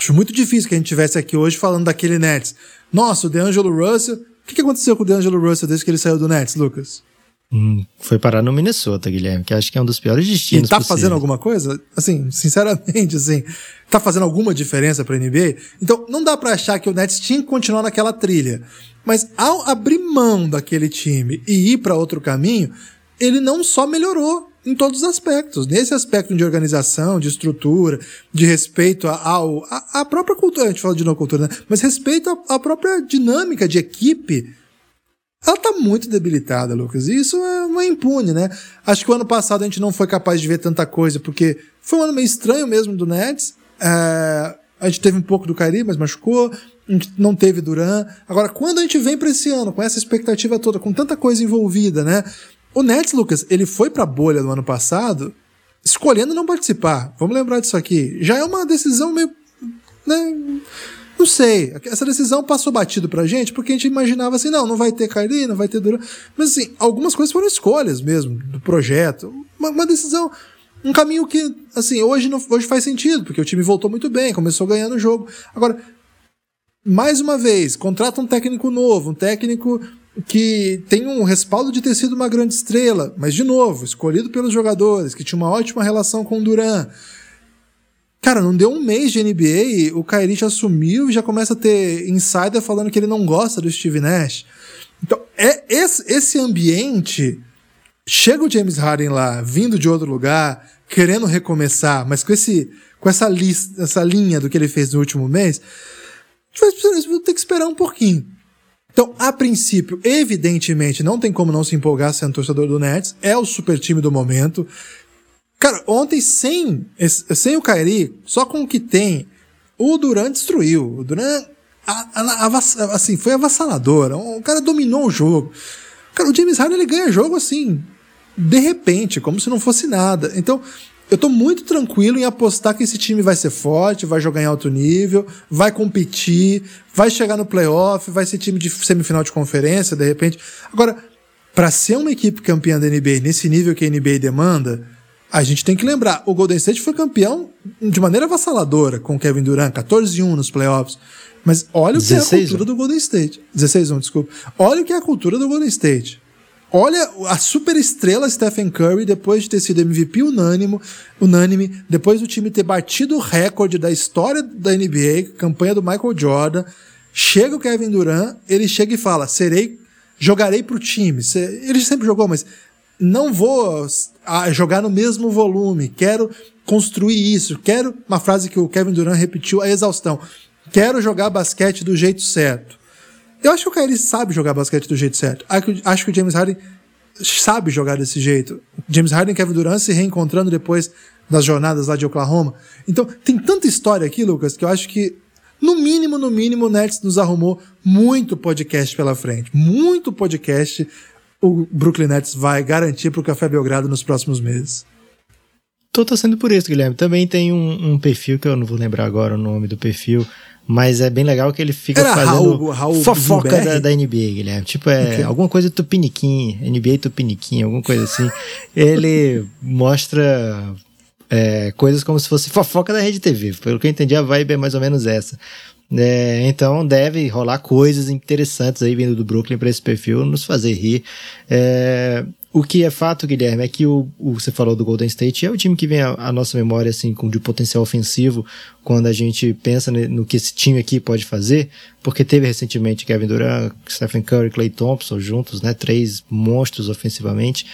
acho muito difícil que a gente tivesse aqui hoje falando daquele Nets. Nossa, o DeAngelo Russell. O que, que aconteceu com o DeAngelo Russell desde que ele saiu do Nets, Lucas? Hum, foi parar no Minnesota, Guilherme, que acho que é um dos piores destinos. E tá possíveis. fazendo alguma coisa? Assim, sinceramente, assim, tá fazendo alguma diferença pra NBA? Então, não dá para achar que o Nets tinha que continuar naquela trilha. Mas ao abrir mão daquele time e ir para outro caminho, ele não só melhorou em todos os aspectos. Nesse aspecto de organização, de estrutura, de respeito ao, à própria cultura, a gente fala de não cultura, né? mas respeito à, à própria dinâmica de equipe ela tá muito debilitada, Lucas. E isso é uma impune, né? Acho que o ano passado a gente não foi capaz de ver tanta coisa, porque foi um ano meio estranho mesmo do Nets. É, a gente teve um pouco do Kyrie, mas machucou. A gente não teve Duran. Agora, quando a gente vem para esse ano, com essa expectativa toda, com tanta coisa envolvida, né? O Nets, Lucas, ele foi pra bolha do ano passado escolhendo não participar. Vamos lembrar disso aqui. Já é uma decisão meio. Né? Não sei. Essa decisão passou batido pra gente porque a gente imaginava assim, não, não vai ter Kyrie, não vai ter Duran. Mas assim, algumas coisas foram escolhas mesmo do projeto. Uma, uma decisão, um caminho que, assim, hoje, não, hoje faz sentido, porque o time voltou muito bem, começou ganhando o jogo. Agora, mais uma vez, contrata um técnico novo, um técnico que tem um respaldo de ter sido uma grande estrela, mas de novo, escolhido pelos jogadores, que tinha uma ótima relação com o Duran Cara, não deu um mês de NBA, o Kyrie já sumiu e já começa a ter insider falando que ele não gosta do Steve Nash. Então, é esse, esse ambiente. Chega o James Harden lá, vindo de outro lugar, querendo recomeçar, mas com, esse, com essa, lista, essa linha do que ele fez no último mês, vai ter que esperar um pouquinho. Então, a princípio, evidentemente, não tem como não se empolgar sendo torcedor do Nets. É o super time do momento. Cara, ontem sem, sem o Kairi, só com o que tem, o Duran destruiu. O Duran, assim, foi avassalador. O cara dominou o jogo. Cara, o James Harden ele ganha jogo assim, de repente, como se não fosse nada. Então, eu tô muito tranquilo em apostar que esse time vai ser forte, vai jogar em alto nível, vai competir, vai chegar no playoff, vai ser time de semifinal de conferência, de repente. Agora, para ser uma equipe campeã da NBA nesse nível que a NBA demanda, a gente tem que lembrar, o Golden State foi campeão de maneira avassaladora com o Kevin Durant, 14-1 nos playoffs. Mas olha o que é a cultura do Golden State. 16-1, desculpa. Olha o que é a cultura do Golden State. Olha a super estrela Stephen Curry, depois de ter sido MVP unânimo, unânime, depois do time ter batido o recorde da história da NBA, campanha do Michael Jordan. Chega o Kevin Durant, ele chega e fala: serei, jogarei pro time. Ele sempre jogou, mas não vou jogar no mesmo volume, quero construir isso, quero uma frase que o Kevin Durant repetiu a exaustão. Quero jogar basquete do jeito certo. Eu acho que o Kyrie sabe jogar basquete do jeito certo. Acho que o James Harden sabe jogar desse jeito. James Harden e Kevin Durant se reencontrando depois das jornadas lá de Oklahoma. Então, tem tanta história aqui, Lucas, que eu acho que no mínimo, no mínimo, o Nets nos arrumou muito podcast pela frente. Muito podcast o Brooklyn Nets vai garantir para o Café Belgrado nos próximos meses. Tô torcendo por isso, Guilherme. Também tem um, um, perfil que eu não vou lembrar agora o nome do perfil, mas é bem legal que ele fica Era fazendo Raul, Raul fofoca da, da, NBA, Guilherme. Tipo, é okay. alguma coisa tupiniquim, NBA tupiniquim, alguma coisa assim. ele mostra é, coisas como se fosse fofoca da Rede TV. Pelo que eu entendi, a vibe é mais ou menos essa. É, então deve rolar coisas interessantes aí vindo do Brooklyn para esse perfil, nos fazer rir. É, o que é fato, Guilherme, é que o, o, você falou do Golden State é o time que vem à, nossa memória assim com de potencial ofensivo quando a gente pensa no que esse time aqui pode fazer, porque teve recentemente Kevin Durant, Stephen Curry, Clay Thompson juntos, né, três monstros ofensivamente.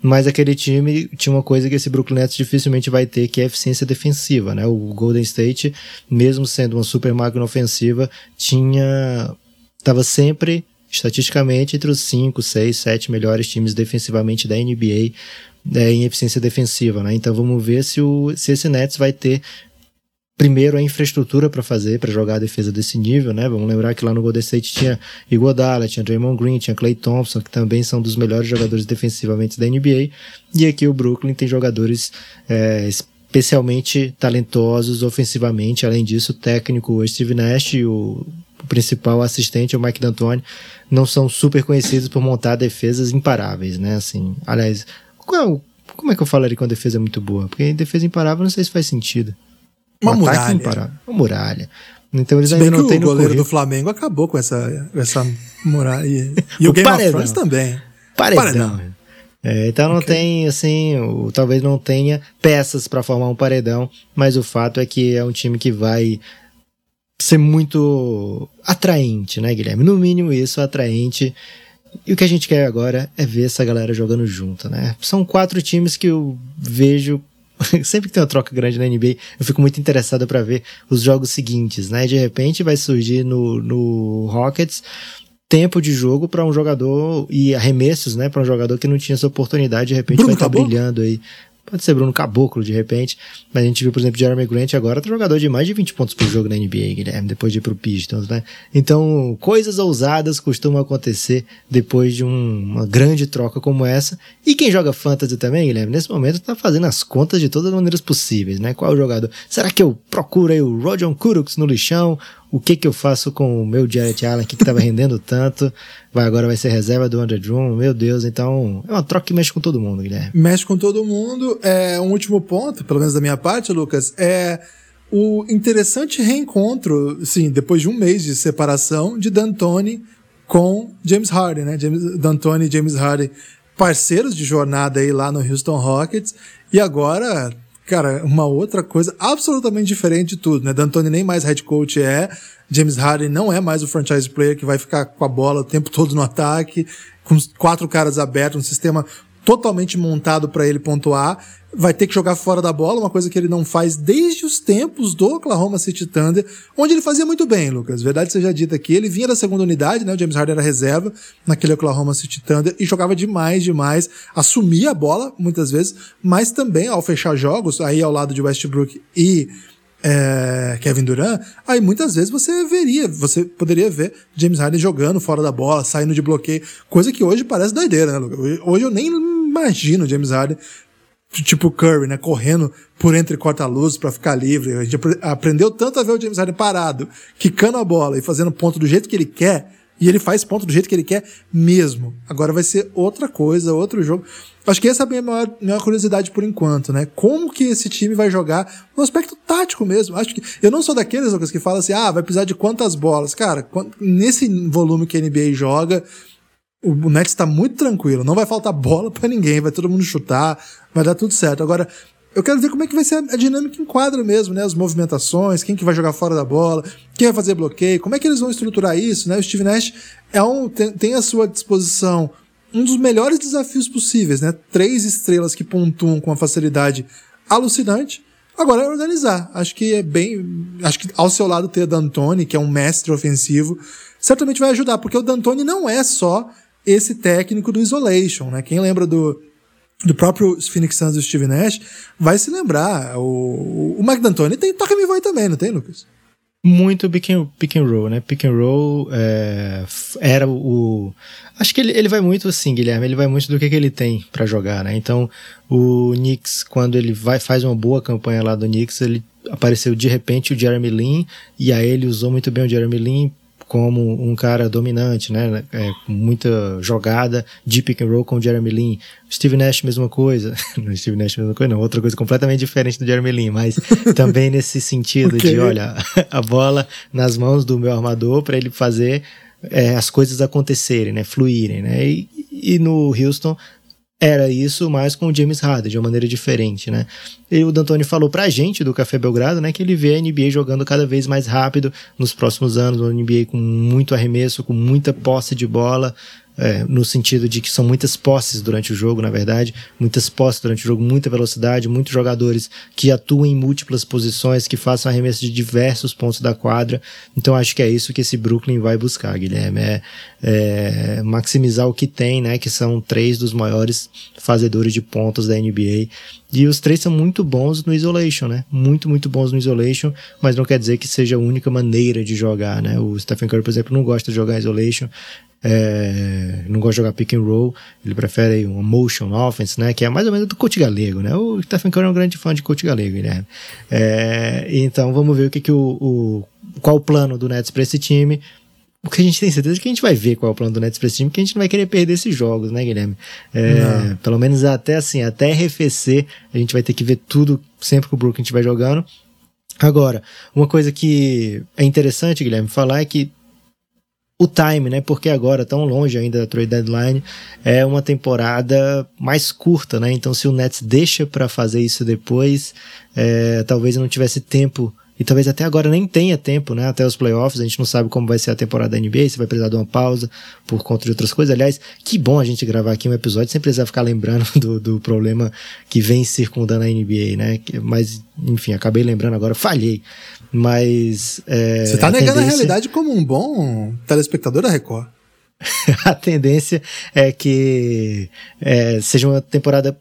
Mas aquele time tinha uma coisa que esse Brooklyn Nets dificilmente vai ter, que é eficiência defensiva, né? O Golden State, mesmo sendo uma super máquina ofensiva, tinha estava sempre estatisticamente entre os 5, 6, 7 melhores times defensivamente da NBA é, em eficiência defensiva, né? Então vamos ver se, o, se esse Nets vai ter primeiro a infraestrutura para fazer, para jogar a defesa desse nível, né? Vamos lembrar que lá no Golden State tinha Iguodala, tinha Draymond Green, tinha Clay Thompson, que também são dos melhores jogadores defensivamente da NBA. E aqui o Brooklyn tem jogadores é, especialmente talentosos ofensivamente. Além disso, o técnico Steve Nash e o o principal assistente, o Mike D'Antoni, não são super conhecidos por montar defesas imparáveis, né? Assim, aliás, qual, como é que eu falaria que uma defesa é muito boa? Porque defesa imparável não sei se faz sentido. Uma um muralha. Imparável. Uma muralha. Então eles ainda não têm o goleiro do Flamengo acabou com essa, essa muralha. E, e o, o Game paredão. of Thrones também. Paredão. paredão. É, então não okay. tem, assim, o, talvez não tenha peças para formar um paredão, mas o fato é que é um time que vai ser muito atraente, né, Guilherme? No mínimo isso, atraente. E o que a gente quer agora é ver essa galera jogando junto, né? São quatro times que eu vejo sempre que tem uma troca grande na NBA, eu fico muito interessado para ver os jogos seguintes, né? De repente vai surgir no, no Rockets tempo de jogo para um jogador e arremessos, né, para um jogador que não tinha essa oportunidade, de repente Bruno vai estar tá brilhando aí. Pode ser Bruno Caboclo, de repente. Mas a gente viu, por exemplo, Jeremy Grant agora, tá jogador de mais de 20 pontos por jogo na NBA, Guilherme, depois de ir pro Pistons, né? Então, coisas ousadas costumam acontecer depois de um, uma grande troca como essa. E quem joga fantasy também, Guilherme, nesse momento tá fazendo as contas de todas as maneiras possíveis, né? Qual é jogador? Será que eu procuro aí o Roger Kuruks no lixão? O que que eu faço com o meu Jarrett Allen aqui que estava rendendo tanto, vai agora vai ser reserva do Andrew Drummond, meu Deus, então é uma troca que mexe com todo mundo, Guilherme. Mexe com todo mundo, é um último ponto, pelo menos da minha parte, Lucas, é o interessante reencontro, sim, depois de um mês de separação de D'Antoni com James Harden, né, James, D'Antoni e James Harden parceiros de jornada aí lá no Houston Rockets, e agora cara, uma outra coisa absolutamente diferente de tudo, né? D'Antoni nem mais head coach é, James Harden não é mais o franchise player que vai ficar com a bola o tempo todo no ataque, com quatro caras abertos, um sistema totalmente montado para ele pontuar, vai ter que jogar fora da bola, uma coisa que ele não faz desde os tempos do Oklahoma City Thunder, onde ele fazia muito bem, Lucas. Verdade seja dita aqui, ele vinha da segunda unidade, né? O James Harden era reserva naquele Oklahoma City Thunder e jogava demais, demais, assumia a bola muitas vezes, mas também ao fechar jogos, aí ao lado de Westbrook e é, Kevin Durant, aí muitas vezes você veria, você poderia ver James Harden jogando fora da bola, saindo de bloqueio, coisa que hoje parece doideira, né, Lucas? Hoje eu nem imagino James Harden tipo Curry, né, correndo por entre corta-luzes para ficar livre. A gente aprendeu tanto a ver o James Harden parado, quicando a bola e fazendo ponto do jeito que ele quer, e ele faz ponto do jeito que ele quer mesmo. Agora vai ser outra coisa, outro jogo. Acho que essa é a minha maior, curiosidade por enquanto, né? Como que esse time vai jogar no aspecto tático mesmo? Acho que eu não sou daqueles Lucas que falam assim: "Ah, vai precisar de quantas bolas?". Cara, nesse volume que a NBA joga, o Nets está muito tranquilo, não vai faltar bola para ninguém, vai todo mundo chutar, vai dar tudo certo. Agora, eu quero ver como é que vai ser a dinâmica em quadro mesmo, né? As movimentações, quem que vai jogar fora da bola, quem vai fazer bloqueio, como é que eles vão estruturar isso, né? O Steve Nash é um, tem, tem à sua disposição um dos melhores desafios possíveis, né? Três estrelas que pontuam com uma facilidade alucinante. Agora é organizar. Acho que é bem. Acho que ao seu lado ter D'Antoni, que é um mestre ofensivo, certamente vai ajudar, porque o D'Antoni não é só esse técnico do Isolation, né? Quem lembra do, do próprio Phoenix Suns do Steve Nash vai se lembrar. O, o Mike D'Antoni tem Toca Me Voe também, não tem, Lucas? Muito pick and, pick and roll, né? Pick and roll é, era o. Acho que ele, ele vai muito assim, Guilherme. Ele vai muito do que, que ele tem para jogar, né? Então, o Knicks, quando ele vai faz uma boa campanha lá do Knicks, ele apareceu de repente o Jeremy Lin, e aí ele usou muito bem o Jeremy Lin como um cara dominante, né? É, com muita jogada de pick and roll com o Jeremy Lin. Steve Nash, mesma coisa. Não, Steve Nash, mesma coisa, não. Outra coisa completamente diferente do Jeremy Lin, mas também nesse sentido okay. de, olha, a bola nas mãos do meu armador para ele fazer é, as coisas acontecerem, né? Fluírem, né? E, e no Houston era isso, mas com o James Harden, de uma maneira diferente, né? E o D'Antoni falou pra gente do Café Belgrado, né, que ele vê a NBA jogando cada vez mais rápido nos próximos anos, uma NBA com muito arremesso, com muita posse de bola, é, no sentido de que são muitas posses durante o jogo, na verdade, muitas posses durante o jogo, muita velocidade, muitos jogadores que atuam em múltiplas posições, que façam arremesso de diversos pontos da quadra. Então acho que é isso que esse Brooklyn vai buscar, Guilherme, é, é maximizar o que tem, né, que são três dos maiores fazedores de pontos da NBA. E os três são muito bons no isolation, né? Muito, muito bons no isolation, mas não quer dizer que seja a única maneira de jogar, né? O Stephen Curry, por exemplo, não gosta de jogar isolation é, não gosta de jogar pick and roll, ele prefere uma motion offense, né, que é mais ou menos do coach galego, né, o Stephen Curry é um grande fã de coach galego, Guilherme. É, então vamos ver o que, que o, o qual o plano do Nets para esse time, o que a gente tem certeza é que a gente vai ver qual é o plano do Nets para esse time, que a gente não vai querer perder esses jogos, né, Guilherme? É, pelo menos até assim, até arrefecer, a gente vai ter que ver tudo sempre que o Brooklyn estiver jogando. Agora, uma coisa que é interessante, Guilherme, falar é que o time, né? Porque agora, tão longe ainda da trade deadline, é uma temporada mais curta, né? Então, se o Nets deixa para fazer isso depois, é, talvez não tivesse tempo e talvez até agora nem tenha tempo, né? Até os playoffs, a gente não sabe como vai ser a temporada da NBA, se vai precisar de uma pausa por conta de outras coisas. Aliás, que bom a gente gravar aqui um episódio sem precisar ficar lembrando do, do problema que vem circundando a NBA, né? Mas, enfim, acabei lembrando agora, falhei. Mas. É, Você tá a negando tendência... a realidade como um bom telespectador da Record. a tendência é que é, seja uma temporada.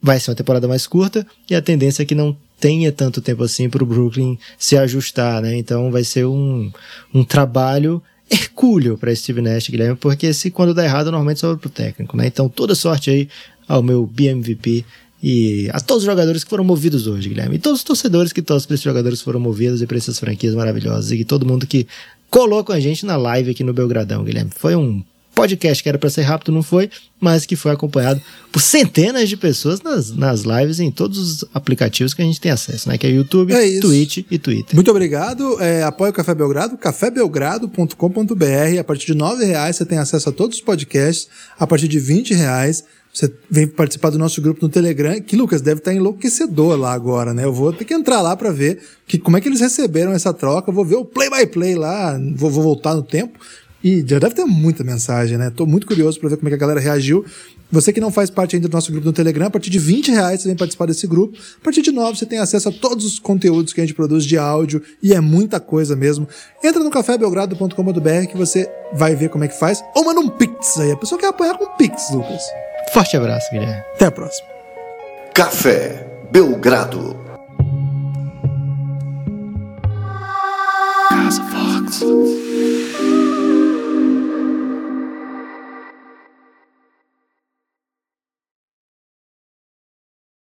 Vai ser uma temporada mais curta, e a tendência é que não tenha tanto tempo assim para o Brooklyn se ajustar, né? Então vai ser um, um trabalho hercúleo para Steve Nash, Guilherme, porque se quando dá errado, normalmente sobra pro técnico, né? Então toda sorte aí ao meu BMVP e a todos os jogadores que foram movidos hoje, Guilherme. E todos os torcedores que torcem para esses jogadores foram movidos e para essas franquias maravilhosas. E todo mundo que colou com a gente na live aqui no Belgradão, Guilherme. Foi um podcast que era para ser rápido, não foi, mas que foi acompanhado por centenas de pessoas nas, nas lives em todos os aplicativos que a gente tem acesso, né? Que é YouTube, é Twitch e Twitter. Muito obrigado. É, apoie o Café Belgrado, cafébelgrado.com.br. A partir de nove reais você tem acesso a todos os podcasts. A partir de vinte reais você vem participar do nosso grupo no Telegram, que Lucas deve estar enlouquecedor lá agora, né? Eu vou ter que entrar lá para ver que, como é que eles receberam essa troca. Vou ver o play by play lá, vou, vou voltar no tempo e já deve ter muita mensagem, né? Tô muito curioso para ver como é que a galera reagiu. Você que não faz parte ainda do nosso grupo no Telegram, a partir de 20 reais você vem participar desse grupo. A partir de 9 você tem acesso a todos os conteúdos que a gente produz de áudio e é muita coisa mesmo. Entra no cafébelgrado.com.br que você vai ver como é que faz. Ou manda um pix aí. A pessoa quer apoiar com pix, Lucas. Forte abraço, Guilherme. Até a próxima. Café Belgrado. Casa Fox.